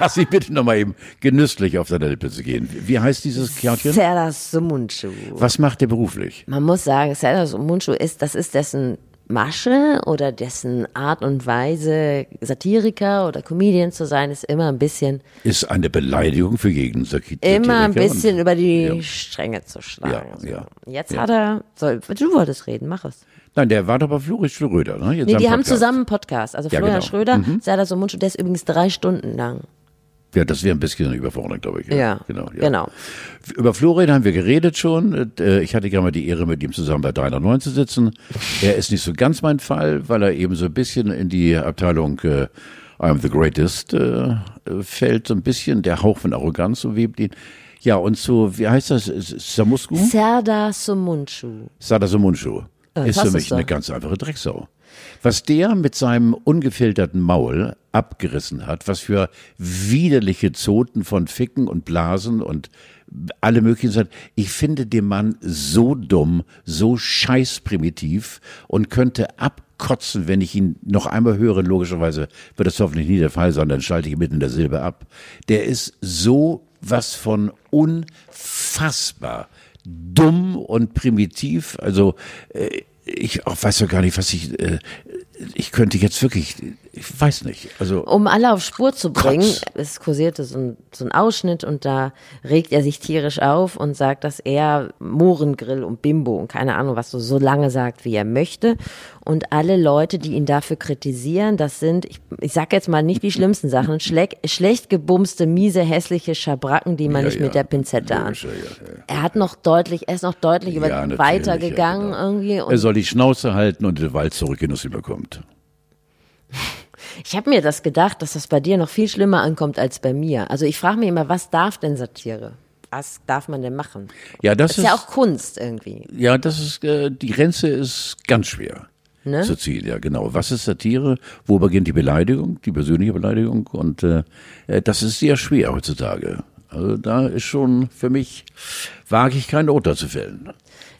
lass ihn bitte noch mal eben genüsslich auf deine Lippe zu gehen. Wie heißt dieses Kärtchen? Serdar Somuncu. Was macht der beruflich? Man muss sagen, Serdar Somuncu ist, das ist dessen Masche oder dessen Art und Weise, Satiriker oder Comedian zu sein, ist immer ein bisschen, Ist eine Beleidigung für jeden Satiriker. immer ein bisschen über die Ja. Stränge zu schlagen. Ja, ja, so. Jetzt ja. hat er, soll, du wolltest reden, mach es. Nein, der war doch bei Floris Schröder, ne? Jetzt Nee, die haben Podcast. zusammen einen Podcast. Also Florian genau. Schröder, Serdar Somuncu, der ist übrigens drei Stunden lang. Ja, das wäre ein bisschen überfordernd, glaube ich. Ja, genau. Ja. genau. Über Florian haben wir geredet schon. Äh, Ich hatte gerne mal die Ehre, mit ihm zusammen bei 309 zu sitzen. Er ist nicht so ganz mein Fall, weil er eben so ein bisschen in die Abteilung äh, I'm the Greatest äh, fällt. So ein bisschen der Hauch von Arroganz umwebt ihn. Ja, und so, wie heißt das? Samusku? Serdar Somuncu. Sada Samunchu. Ja, ist für mich eine ganz einfache Drecksau. Was der mit seinem ungefilterten Maul abgerissen hat, was für widerliche Zoten von Ficken und Blasen und alle möglichen Sachen. Ich finde den Mann so dumm, so scheißprimitiv und könnte abkotzen, wenn ich ihn noch einmal höre. Logischerweise wird das hoffentlich nie der Fall sein, dann schalte ich mitten in der Silbe ab. Der ist so was von unfassbar dumm und primitiv. Also äh, ich auch weiß doch gar nicht, was ich. Äh, ich könnte jetzt wirklich, ich weiß nicht. Also Um alle auf Spur zu bringen, Kotz. es kursierte so ein, so ein Ausschnitt und da regt er sich tierisch auf und sagt, dass er Mohrengrill und Bimbo und keine Ahnung, was so, so lange sagt, wie er möchte. Und alle Leute, die ihn dafür kritisieren, das sind, ich, ich sag jetzt mal nicht die schlimmsten Sachen, schleck, schlecht gebumste, miese, hässliche Schabracken, die man Ja, nicht ja. mit der Pinzette an. Ja. Er hat noch deutlich, er ist noch deutlich über weitergegangen genau. irgendwie. Und er soll die Schnauze halten und den Wald zurückgehen, was überkommt. Ich habe mir das gedacht, dass das bei dir noch viel schlimmer ankommt als bei mir. Also ich frage mich immer, was darf denn Satire? Was darf man denn machen? Ja, das Das ist ja auch Kunst irgendwie. Ja, das ist, äh, die Grenze ist ganz schwer Ne? zu ziehen, ja, genau. Was ist Satire? Wo beginnt die Beleidigung, die persönliche Beleidigung? Und äh, äh, das ist sehr schwer heutzutage. Also da ist schon für mich, wage ich kein Urteil zu fällen.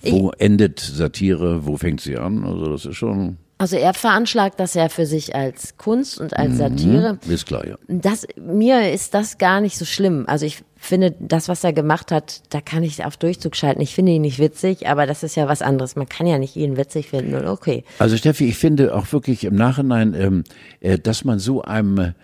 Wo endet Satire, wo fängt sie an? Also das ist schon, Also er veranschlagt das ja für sich als Kunst und als Satire. ist klar, ja. Das, mir ist das gar nicht so schlimm. Also ich finde, das, was er gemacht hat, da kann ich auf Durchzug schalten. Ich finde ihn nicht witzig, aber das ist ja was anderes. Man kann ja nicht jeden witzig finden und okay. Also Steffi, ich finde auch wirklich im Nachhinein, ähm, äh, dass man so einem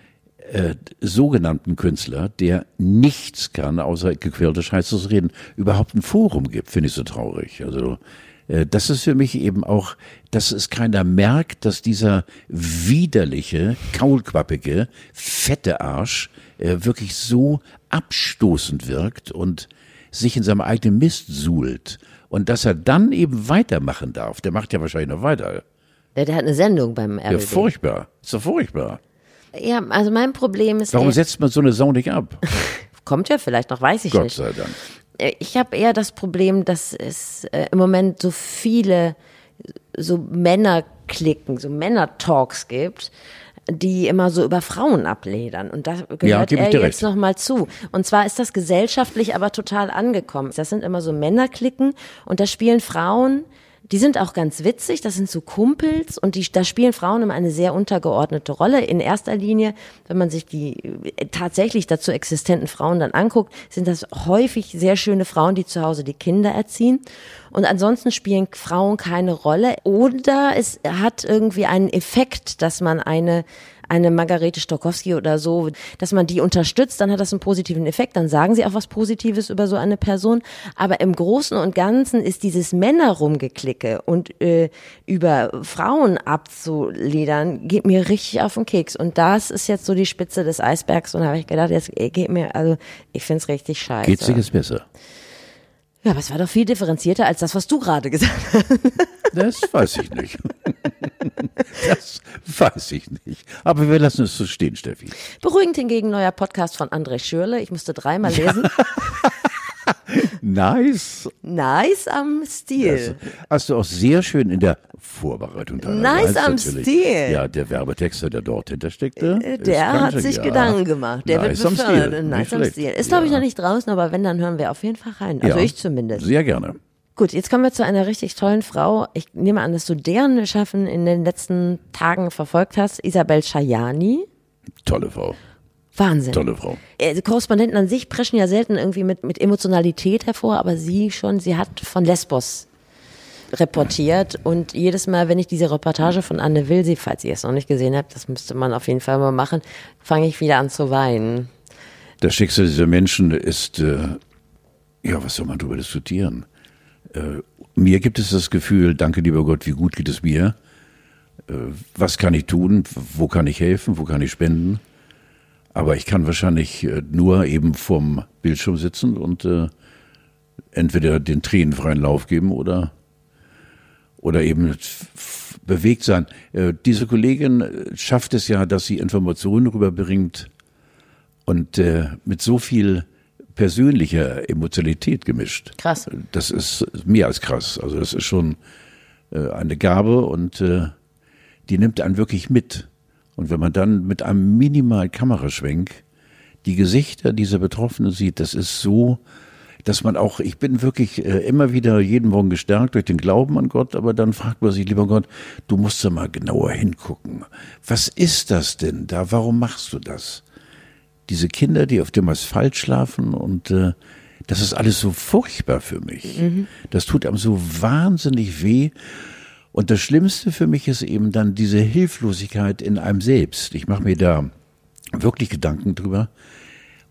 äh, sogenannten Künstler, der nichts kann, außer gequälte Scheiße zu reden, überhaupt ein Forum gibt, finde ich so traurig. Also das ist für mich eben auch, dass es keiner merkt, dass dieser widerliche, kaulquappige, fette Arsch äh, wirklich so abstoßend wirkt und sich in seinem eigenen Mist suhlt. Und dass er dann eben weitermachen darf, der macht ja wahrscheinlich noch weiter. Der, der hat eine Sendung beim Ja, RBB. furchtbar. Ist doch furchtbar. Ja, also mein Problem ist, Warum setzt man so eine Sau nicht ab? [laughs] kommt ja vielleicht noch, weiß ich Gott nicht. sei Dank. Ich habe eher das Problem, dass es äh, im Moment so viele so Männerklicken, so Männer-Talks gibt, die immer so über Frauen abledern. Und da gehört ich er jetzt recht. noch mal zu. Und zwar ist das gesellschaftlich aber total angekommen. Das sind immer so Männerklicken und da spielen Frauen, die sind auch ganz witzig, das sind so Kumpels und die, da spielen Frauen immer eine sehr untergeordnete Rolle. In erster Linie, wenn man sich die äh, tatsächlich dazu existenten Frauen dann anguckt, sind das häufig sehr schöne Frauen, die zu Hause die Kinder erziehen. Und ansonsten spielen Frauen keine Rolle. Oder es hat irgendwie einen Effekt, dass man eine eine Margarete Stokowski oder so, dass man die unterstützt, dann hat das einen positiven Effekt, dann sagen sie auch was Positives über so eine Person. Aber im Großen und Ganzen ist dieses Männerrumgeklicke und äh, über Frauen abzuledern, geht mir richtig auf den Keks. Und das ist jetzt so die Spitze des Eisbergs. Und da habe ich gedacht, jetzt geht mir, also ich finde es richtig scheiße. Geht's dir jetzt besser? Ja, aber es war doch viel differenzierter als das, was du gerade gesagt hast. Das weiß ich nicht. Das weiß ich nicht. Aber wir lassen es so stehen, Steffi. Beruhigend hingegen neuer Podcast von André Schürle. Ich musste dreimal lesen. [laughs] Nice. Nice am Stil. Das hast du auch sehr schön in der Vorbereitung deiner Nice am natürlich. Stil. Ja, der Werbetexter, der dort hinter steckte. Äh, Der hat sich ja. Gedanken gemacht. Der nice wird am befördert. Stil. Nice Nicht am schlecht. Stil. Ist, glaube ich, Ja. noch nicht draußen, aber wenn, dann hören wir auf jeden Fall rein. Also Ja. ich zumindest. Sehr gerne. Gut, jetzt kommen wir zu einer richtig tollen Frau. Ich nehme an, dass du deren Schaffen in den letzten Tagen verfolgt hast. Isabel Schajani. Tolle Frau. Wahnsinn. Tolle Frau. Äh, Korrespondenten an sich preschen ja selten irgendwie mit, mit Emotionalität hervor, aber sie schon, sie hat von Lesbos reportiert und jedes Mal, wenn ich diese Reportage von Anne Will sehe, falls ihr es noch nicht gesehen habt, das müsste man auf jeden Fall mal machen, fange ich wieder an zu weinen. Das Schicksal dieser Menschen ist, äh, ja, was soll man darüber diskutieren? Äh, mir gibt es das Gefühl, danke lieber Gott, wie gut geht es mir? Äh, was kann ich tun? Wo kann ich helfen? Wo kann ich spenden? Aber ich kann wahrscheinlich äh, nur eben vorm Bildschirm sitzen und äh, entweder den Tränen freien Lauf geben oder oder eben bewegt sein. Äh, diese Kollegin äh, schafft es ja, dass sie Informationen rüberbringt und äh, mit so viel persönlicher Emotionalität gemischt. Krass. Das ist mehr als krass. Also das ist schon äh, eine Gabe und die nimmt einen wirklich mit. Und wenn man dann mit einem minimalen Kameraschwenk die Gesichter dieser Betroffenen sieht, das ist so, dass man auch, ich bin wirklich äh, immer wieder jeden Morgen gestärkt durch den Glauben an Gott, aber dann fragt man sich, lieber Gott, du musst da mal genauer hingucken. Was ist das denn da? Warum machst du das? Diese Kinder, die auf dem Asphalt schlafen und äh, das ist alles so furchtbar für mich. Mhm. Das tut einem so wahnsinnig weh. Und das Schlimmste für mich ist eben dann diese Hilflosigkeit in einem selbst. Ich mache mir da wirklich Gedanken drüber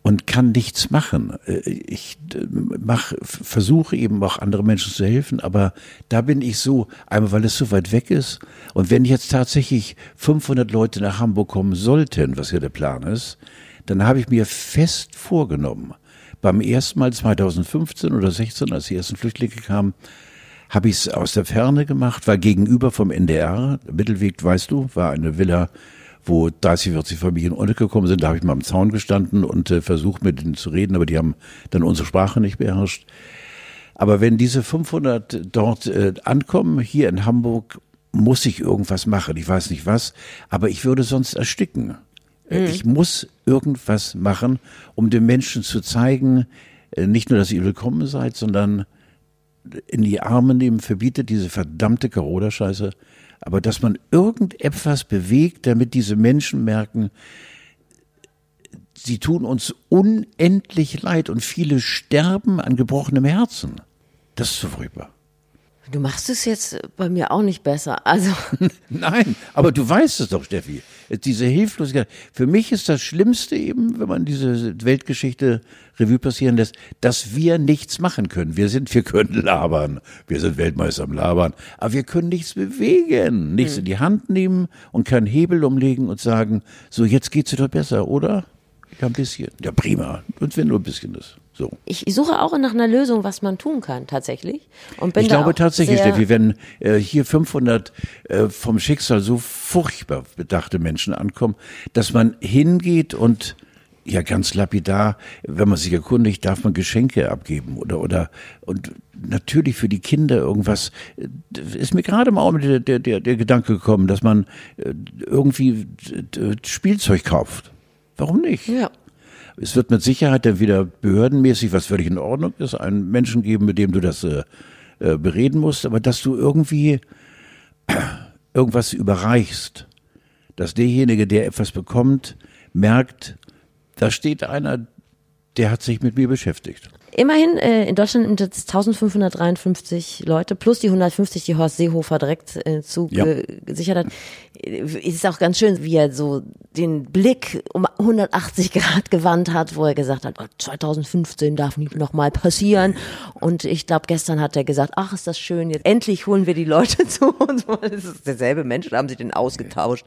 und kann nichts machen. Äh, ich äh, mach, versuche eben auch andere Menschen zu helfen, aber da bin ich so, einmal weil es so weit weg ist und wenn jetzt tatsächlich 500 Leute nach Hamburg kommen sollten, was ja der Plan ist, dann habe ich mir fest vorgenommen, beim ersten Mal 2015 oder 16, als die ersten Flüchtlinge kamen, habe ich es aus der Ferne gemacht, war gegenüber vom NDR, Mittelweg, weißt du, war eine Villa, wo 30, 40 Familien untergekommen sind. Da habe ich mal am Zaun gestanden und äh, versucht mit ihnen zu reden, aber die haben dann unsere Sprache nicht beherrscht. Aber wenn diese 500 dort äh, ankommen, hier in Hamburg, muss ich irgendwas machen. Ich weiß nicht was, aber ich würde sonst ersticken. Äh, mhm. Ich muss irgendwas machen, um den Menschen zu zeigen, äh, nicht nur, dass ihr willkommen seid, sondern in die Arme nehmen verbietet diese verdammte Corona-Scheiße, aber dass man irgendetwas bewegt, damit diese Menschen merken, sie tun uns unendlich leid und viele sterben an gebrochenem Herzen. Das ist so furchtbar. Du machst es jetzt bei mir auch nicht besser. Also [laughs] Nein, aber du weißt es doch, Steffi. Diese Hilflosigkeit. Für mich ist das Schlimmste eben, wenn man diese Weltgeschichte Revue passieren lässt, dass wir nichts machen können. Wir sind, wir können labern. Wir sind Weltmeister am Labern. Aber wir können nichts bewegen. Nichts hm. in die Hand nehmen und keinen Hebel umlegen und sagen, so jetzt geht's dir doch besser, oder? Ja, ein bisschen. Ja, prima. Und wenn nur ein bisschen ist. So. Ich suche auch nach einer Lösung, was man tun kann, tatsächlich. Und bin ich glaube tatsächlich, Steffi, wenn äh, hier 500 äh, vom Schicksal so furchtbar bedachte Menschen ankommen, dass man hingeht und ja ganz lapidar, wenn man sich erkundigt, darf man Geschenke abgeben oder oder und natürlich für die Kinder irgendwas äh, ist mir gerade mal der, der, der, der Gedanke gekommen, dass man äh, irgendwie Spielzeug kauft. Warum nicht? Ja. Es wird mit Sicherheit dann wieder behördenmäßig, was völlig in Ordnung ist, einen Menschen geben, mit dem du das äh, äh, bereden musst, aber dass du irgendwie [clears throat] irgendwas überreichst, dass derjenige, der etwas bekommt, merkt, da steht einer, der hat sich mit mir beschäftigt. Immerhin, äh, in Deutschland sind es 1553 Leute, plus die 150, die Horst Seehofer direkt äh, zugesichert ja. hat. Ist auch ganz schön, wie er so den Blick um 180 Grad gewandt hat, wo er gesagt hat, oh, 2015 darf nicht nochmal passieren. Und ich glaube, gestern hat er gesagt, ach, ist das schön, jetzt endlich holen wir die Leute [laughs] zu uns. Das ist derselbe Mensch, da haben sie den ausgetauscht.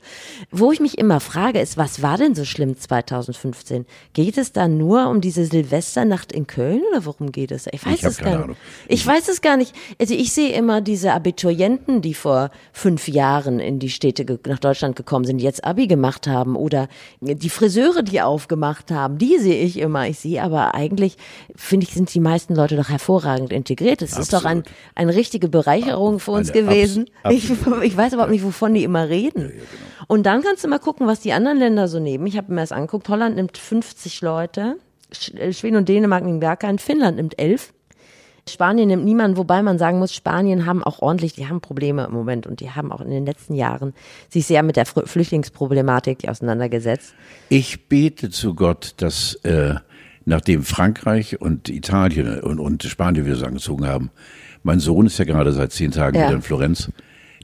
Wo ich mich immer frage, ist, was war denn so schlimm 2015? Geht es da nur um diese Silvesternacht in Köln oder worum geht es? Ich weiß ich es gar nicht. Ahnung. Ich weiß es gar nicht. Also ich sehe immer diese Abiturienten, die vor fünf Jahren in die Städte nach Deutschland gekommen sind, jetzt Abi gemacht haben oder die Friseure, die aufgemacht haben, die sehe ich immer. Ich sehe aber eigentlich, finde ich, sind die meisten Leute doch hervorragend integriert. Es ist doch ein, eine richtige Bereicherung für uns eine gewesen. Abs ich, ich, weiß überhaupt nicht, wovon die immer reden. Ja, ja, genau. Und dann kannst du mal gucken, was die anderen Länder so nehmen. Ich habe mir das angeguckt. Holland nimmt 50 Leute. Äh, Schweden und Dänemark nehmen gar keinen, Finnland nimmt elf. Spanien nimmt niemanden, wobei man sagen muss, Spanien haben auch ordentlich, die haben Probleme im Moment und die haben auch in den letzten Jahren sich sehr mit der Flüchtlingsproblematik auseinandergesetzt. Ich bete zu Gott, dass äh, nachdem Frankreich und Italien und, und Spanien wieder so angezogen haben, mein Sohn ist ja gerade seit zehn Tagen ja. wieder in Florenz,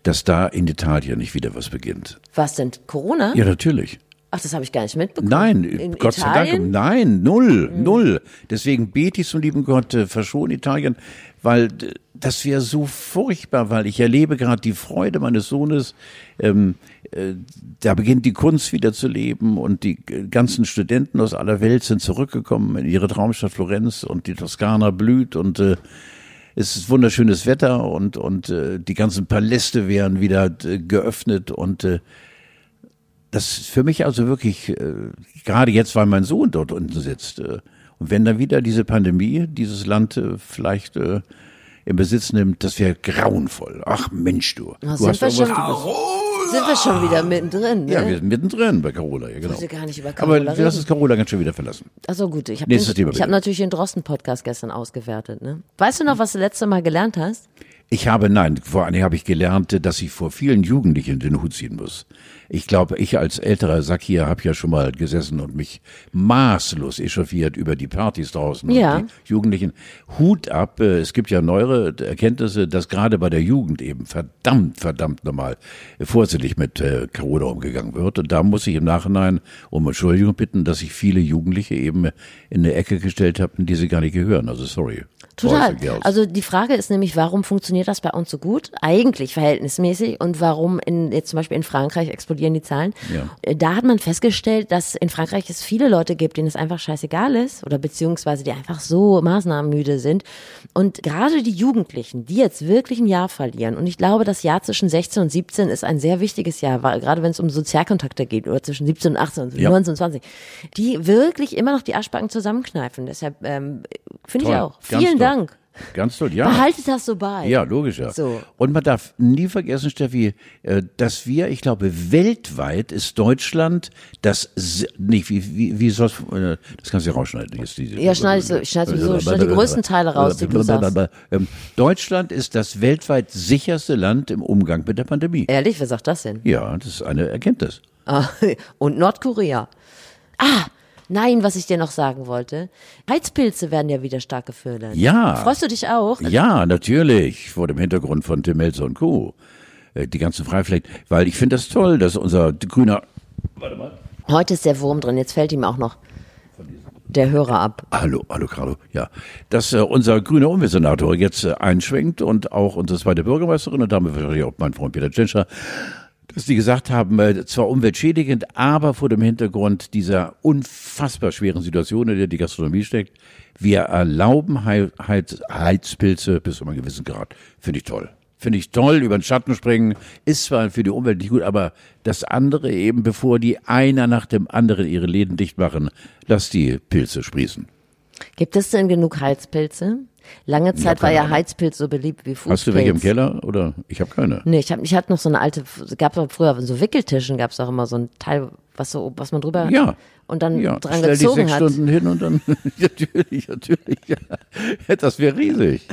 dass da in Italien nicht wieder was beginnt. Was denn? Corona? Ja, natürlich. Ach, das habe ich gar nicht mitbekommen. Nein, In Gott Italien? sei Dank. Nein, null, mhm. null. Deswegen bete ich zum lieben Gott, äh, verschon Italien, weil das wäre so furchtbar, weil ich erlebe gerade die Freude meines Sohnes. Ähm, äh, da beginnt die Kunst wieder zu leben und die ganzen Studenten aus aller Welt sind zurückgekommen in ihre Traumstadt Florenz und die Toskana blüht und äh, es ist wunderschönes Wetter und und äh, die ganzen Paläste werden wieder äh, geöffnet und äh, das ist für mich also wirklich, äh, gerade jetzt, weil mein Sohn dort unten sitzt, äh, und wenn dann wieder diese Pandemie dieses Land äh, vielleicht äh, in Besitz nimmt, das wäre grauenvoll. Ach Mensch, du. Na, du sind, wir schon, sind wir schon wieder mittendrin, ne? ja, wir sind mittendrin bei Carola, ja genau. gar nicht über Aber Carola wir lassen es Carola ganz schön wieder verlassen. Achso, gut. Ich habe hab natürlich den Drosten-Podcast gestern ausgewertet. Ne? Weißt du noch, was du letzte Mal gelernt hast? Ich habe, nein, vor allem habe ich gelernt, dass ich vor vielen Jugendlichen den Hut ziehen muss. Ich glaube, ich als älterer Sack hier habe ja schon mal gesessen und mich maßlos echauffiert über die Partys draußen Ja. und die Jugendlichen. Hut ab, äh, es gibt ja neuere Erkenntnisse, dass gerade bei der Jugend eben verdammt, verdammt nochmal vorsichtig mit äh, Corona umgegangen wird. Und da muss ich im Nachhinein um Entschuldigung bitten, dass ich viele Jugendliche eben in eine Ecke gestellt habe, in die sie gar nicht gehören. Also sorry. Total. Also die Frage ist nämlich, warum funktioniert das bei uns so gut? Eigentlich verhältnismäßig. Und warum in, jetzt zum Beispiel in Frankreich explodieren die Zahlen? Ja. Äh, Da hat man festgestellt, dass in Frankreich es viele Leute gibt, denen es einfach scheißegal ist oder beziehungsweise die einfach so maßnahmenmüde sind. Und gerade die Jugendlichen, die jetzt wirklich ein Jahr verlieren. Und ich glaube, das Jahr zwischen 16 und 17 ist ein sehr wichtiges Jahr, weil, gerade wenn es um Sozialkontakte geht oder zwischen 17 und 18 und Ja. 19 und 20, die wirklich immer noch die Arschbacken zusammenkneifen. Deshalb ähm, finde ich auch. Ganz Vielen toll. Dank. Ganz toll, ja. Behaltet das so bei. Ja, logisch, ja. So. Und man darf nie vergessen, Steffi, äh, dass wir, ich glaube, weltweit ist Deutschland das, nicht, wie, wie, wie soll's, äh, das kannst du ja rausschneiden. Jetzt diese, Ja, schneide ich so- ich schneide ich schneide die größten Teile raus, die du sagst. Ähm, Deutschland ist das weltweit sicherste Land im Umgang mit der Pandemie. Ehrlich, wer sagt das denn? Ja, das ist eine Erkenntnis. Ah, [laughs] Und Nordkorea. Ah, nein, was ich dir noch sagen wollte. Heizpilze werden ja wieder stark gefördert. Ja. Freust du dich auch? Ja, natürlich, vor dem Hintergrund von Tim Melzer und Co. Äh, Die ganzen Freiflächen, weil ich finde das toll, dass unser grüner, warte mal, Heute ist der Wurm drin, jetzt fällt ihm auch noch der Hörer ab. Hallo, hallo Carlo. Ja, dass äh, unser grüner Umweltsenator jetzt äh, einschwenkt und auch unsere zweite Bürgermeisterin und damit wahrscheinlich auch mein Freund Peter Tschentscher, dass die gesagt haben, äh, zwar umweltschädigend, aber vor dem Hintergrund dieser unfassbar schweren Situation, in der die Gastronomie steckt, wir erlauben Hei- Heiz Heizpilze bis zu einem gewissen Grad. Finde ich toll. Finde ich toll, über den Schatten springen, ist zwar für die Umwelt nicht gut, aber das andere eben, bevor die einer nach dem anderen ihre Läden dicht machen, lass die Pilze sprießen. Gibt es denn genug Heizpilze? Lange Zeit war ja Ahnung. Heizpilz so beliebt wie Fußpilz. Hast du welche im Keller oder? Ich habe keine. Nee, ich, hab, ich hatte noch so eine alte, gab es früher so Wickeltischen, gab es auch immer so ein Teil, was so, was man drüber Ja. und dann Ja, dran stell dich gezogen sechs hat. Stunden hin und dann [laughs] natürlich, natürlich. Ja. Das wäre riesig.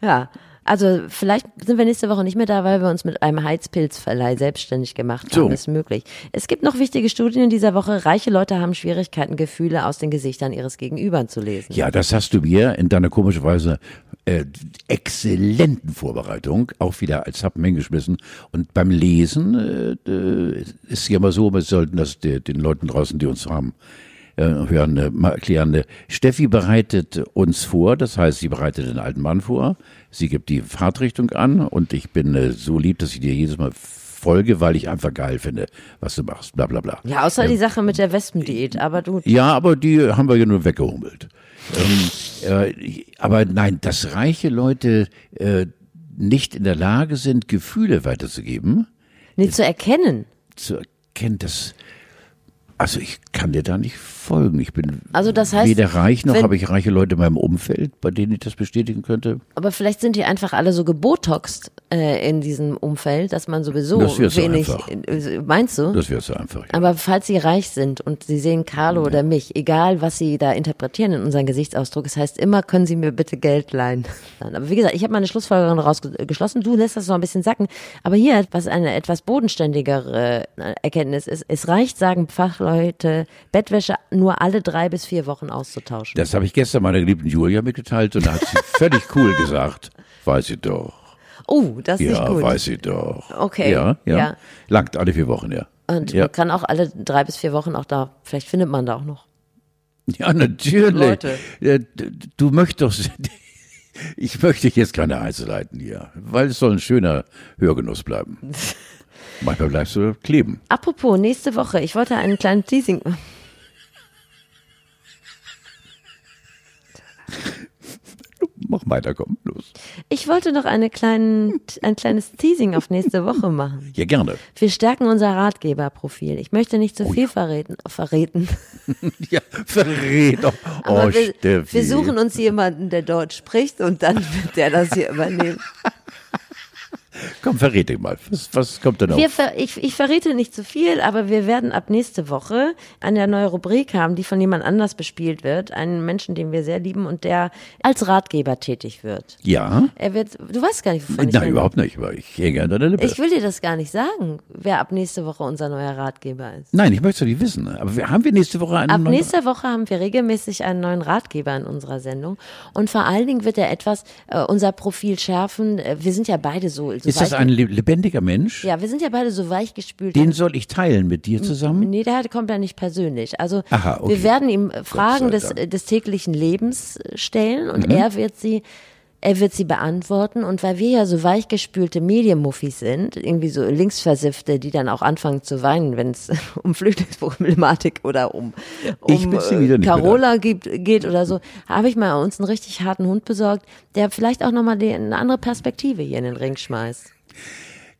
Ja. Also vielleicht sind wir nächste Woche nicht mehr da, weil wir uns mit einem Heizpilzverleih selbstständig gemacht haben. So. Ist möglich. Es gibt noch wichtige Studien in dieser Woche. Reiche Leute haben Schwierigkeiten, Gefühle aus den Gesichtern ihres Gegenübern zu lesen. Ja, das hast du mir in deiner komischerweise äh, exzellenten Vorbereitung auch wieder als Happen hingeschmissen. Und beim Lesen äh, ist ja immer so, wir sollten das de- den Leuten draußen, die uns haben, äh, hören, äh, mal erklären. Äh, Steffi bereitet uns vor, das heißt, sie bereitet den alten Mann vor, sie gibt die Fahrtrichtung an und ich bin so lieb, dass ich dir jedes Mal folge, weil ich einfach geil finde, was du machst, bla bla bla. Ja, außer die Sache mit der Wespendiät. Aber du, Ja, aber die haben wir ja nur weggehummelt. ähm, äh, aber nein, dass reiche Leute äh, nicht in der Lage sind, Gefühle weiterzugeben, nicht zu erkennen. zu erkennen, dass also ich kann dir da nicht folgen. Ich bin Also das heißt, weder reich noch habe ich reiche Leute in meinem Umfeld, bei denen ich das bestätigen könnte. Aber vielleicht sind die einfach alle so gebotoxt äh, in diesem Umfeld, dass man sowieso Das wird so wenig. einfach. Äh, meinst du? Das wäre so einfach. Ja. Aber falls sie reich sind und sie sehen Carlo oder mich, egal was sie da interpretieren in unseren Gesichtsausdruck, das heißt immer, können sie mir bitte Geld leihen. [laughs] Aber wie gesagt, ich habe meine Schlussfolgerung rausgeschlossen, du lässt das noch ein bisschen sacken. Aber hier, was eine etwas bodenständigere äh, Erkenntnis ist, es reicht, sagen Fachleute, Bettwäsche nur alle drei bis vier Wochen auszutauschen. Das habe ich gestern meiner geliebten Julia mitgeteilt und da hat sie [laughs] völlig cool gesagt. Weiß ich doch. Oh, das ist Ja, gut. weiß ich doch. Okay, Ja, ja. ja. Langt alle vier Wochen, ja. Und ja. man kann auch alle drei bis vier Wochen auch da, vielleicht findet man da auch noch. Ja, natürlich. Leute. Du möchtest doch, [laughs] ich möchte jetzt keine Heiße leiten hier, weil es soll ein schöner Hörgenuss bleiben. [laughs] Manchmal bleibst du kleben. Apropos, nächste Woche, ich wollte einen kleinen Teasing. mach weiter, komm, los. Ich wollte noch eine kleinen, ein kleines Teasing auf nächste Woche machen. Ja, gerne. Wir stärken unser Ratgeberprofil. Ich möchte nicht zu Oh viel ja. verreten. verreten. [laughs] Ja, verrät doch. Aber Oh, wir, Steffi. wir suchen uns jemanden, der dort spricht und dann wird der das hier übernehmen. [laughs] Komm, verrät dich mal. Was, was kommt denn Wir auf? ver ich, ich verrate nicht zu viel, aber wir werden ab nächste Woche eine neue Rubrik haben, die von jemand anders bespielt wird. Einen Menschen, den wir sehr lieben und der als Ratgeber tätig wird. Ja? Er wird, du weißt gar nicht, wovon ich Nein, überhaupt nicht, weil ich hänge an deiner Lippe. Ich will dir das gar nicht sagen, wer ab nächste Woche unser neuer Ratgeber ist. Nein, ich möchte es nicht wissen. Aber haben wir nächste Woche einen Ab neuen- nächster Woche haben wir regelmäßig einen neuen Ratgeber in unserer Sendung. Und vor allen Dingen wird er etwas, äh, unser Profil schärfen. Äh, Wir sind ja beide so, so Ist das ein le- lebendiger Mensch? Ja, wir sind ja beide so weichgespült. Den soll ich teilen mit dir zusammen? Nee, der kommt ja nicht persönlich. Also Aha, okay. wir werden ihm Fragen des, des täglichen Lebens äh, stellen und Mhm. er wird sie er wird sie beantworten und weil wir ja so weichgespülte Medienmuffis sind, irgendwie so Linksversiffte, die dann auch anfangen zu weinen, wenn es [laughs] um Flüchtlingsproblematik oder um, um äh, Carola gibt, geht oder so, habe ich mal uns einen richtig harten Hund besorgt, der vielleicht auch nochmal eine andere Perspektive hier in den Ring schmeißt.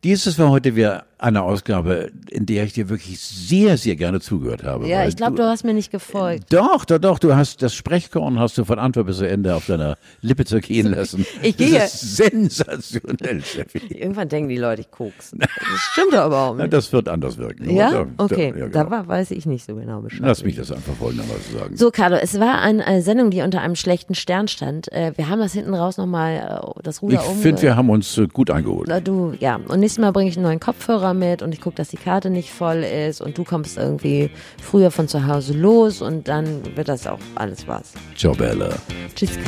Dieses war heute wieder eine Ausgabe, in der ich dir wirklich sehr, sehr gerne zugehört habe. Ja, ich glaube, du hast mir nicht gefolgt. Doch, doch, doch, du hast das Sprechkorn hast du von Anfang bis zu Ende auf deiner Lippe zergehen [laughs] lassen. Ich gehe. Das ist sensationell, Steffi. Irgendwann denken die Leute, ich koks. Das stimmt doch überhaupt [laughs] nicht. das wird anders wirken. Ja? da- da- Okay, ja, genau. da war, weiß ich nicht so genau Bescheid. Lass mich das einfach folgendermaßen sagen. So, Carlo, es war eine, Sendung, die unter einem schlechten Stern stand. Äh, Wir haben das hinten raus nochmal äh, das ich Ruder um. finde, wir haben uns äh, gut eingeholt. Na, Du, ja. Und nächstes Mal bringe ich einen neuen Kopfhörer mit und ich gucke, dass die Karte nicht voll ist und du kommst irgendwie früher von zu Hause los und dann wird das auch alles was. Ciao, Bella. Tschüss.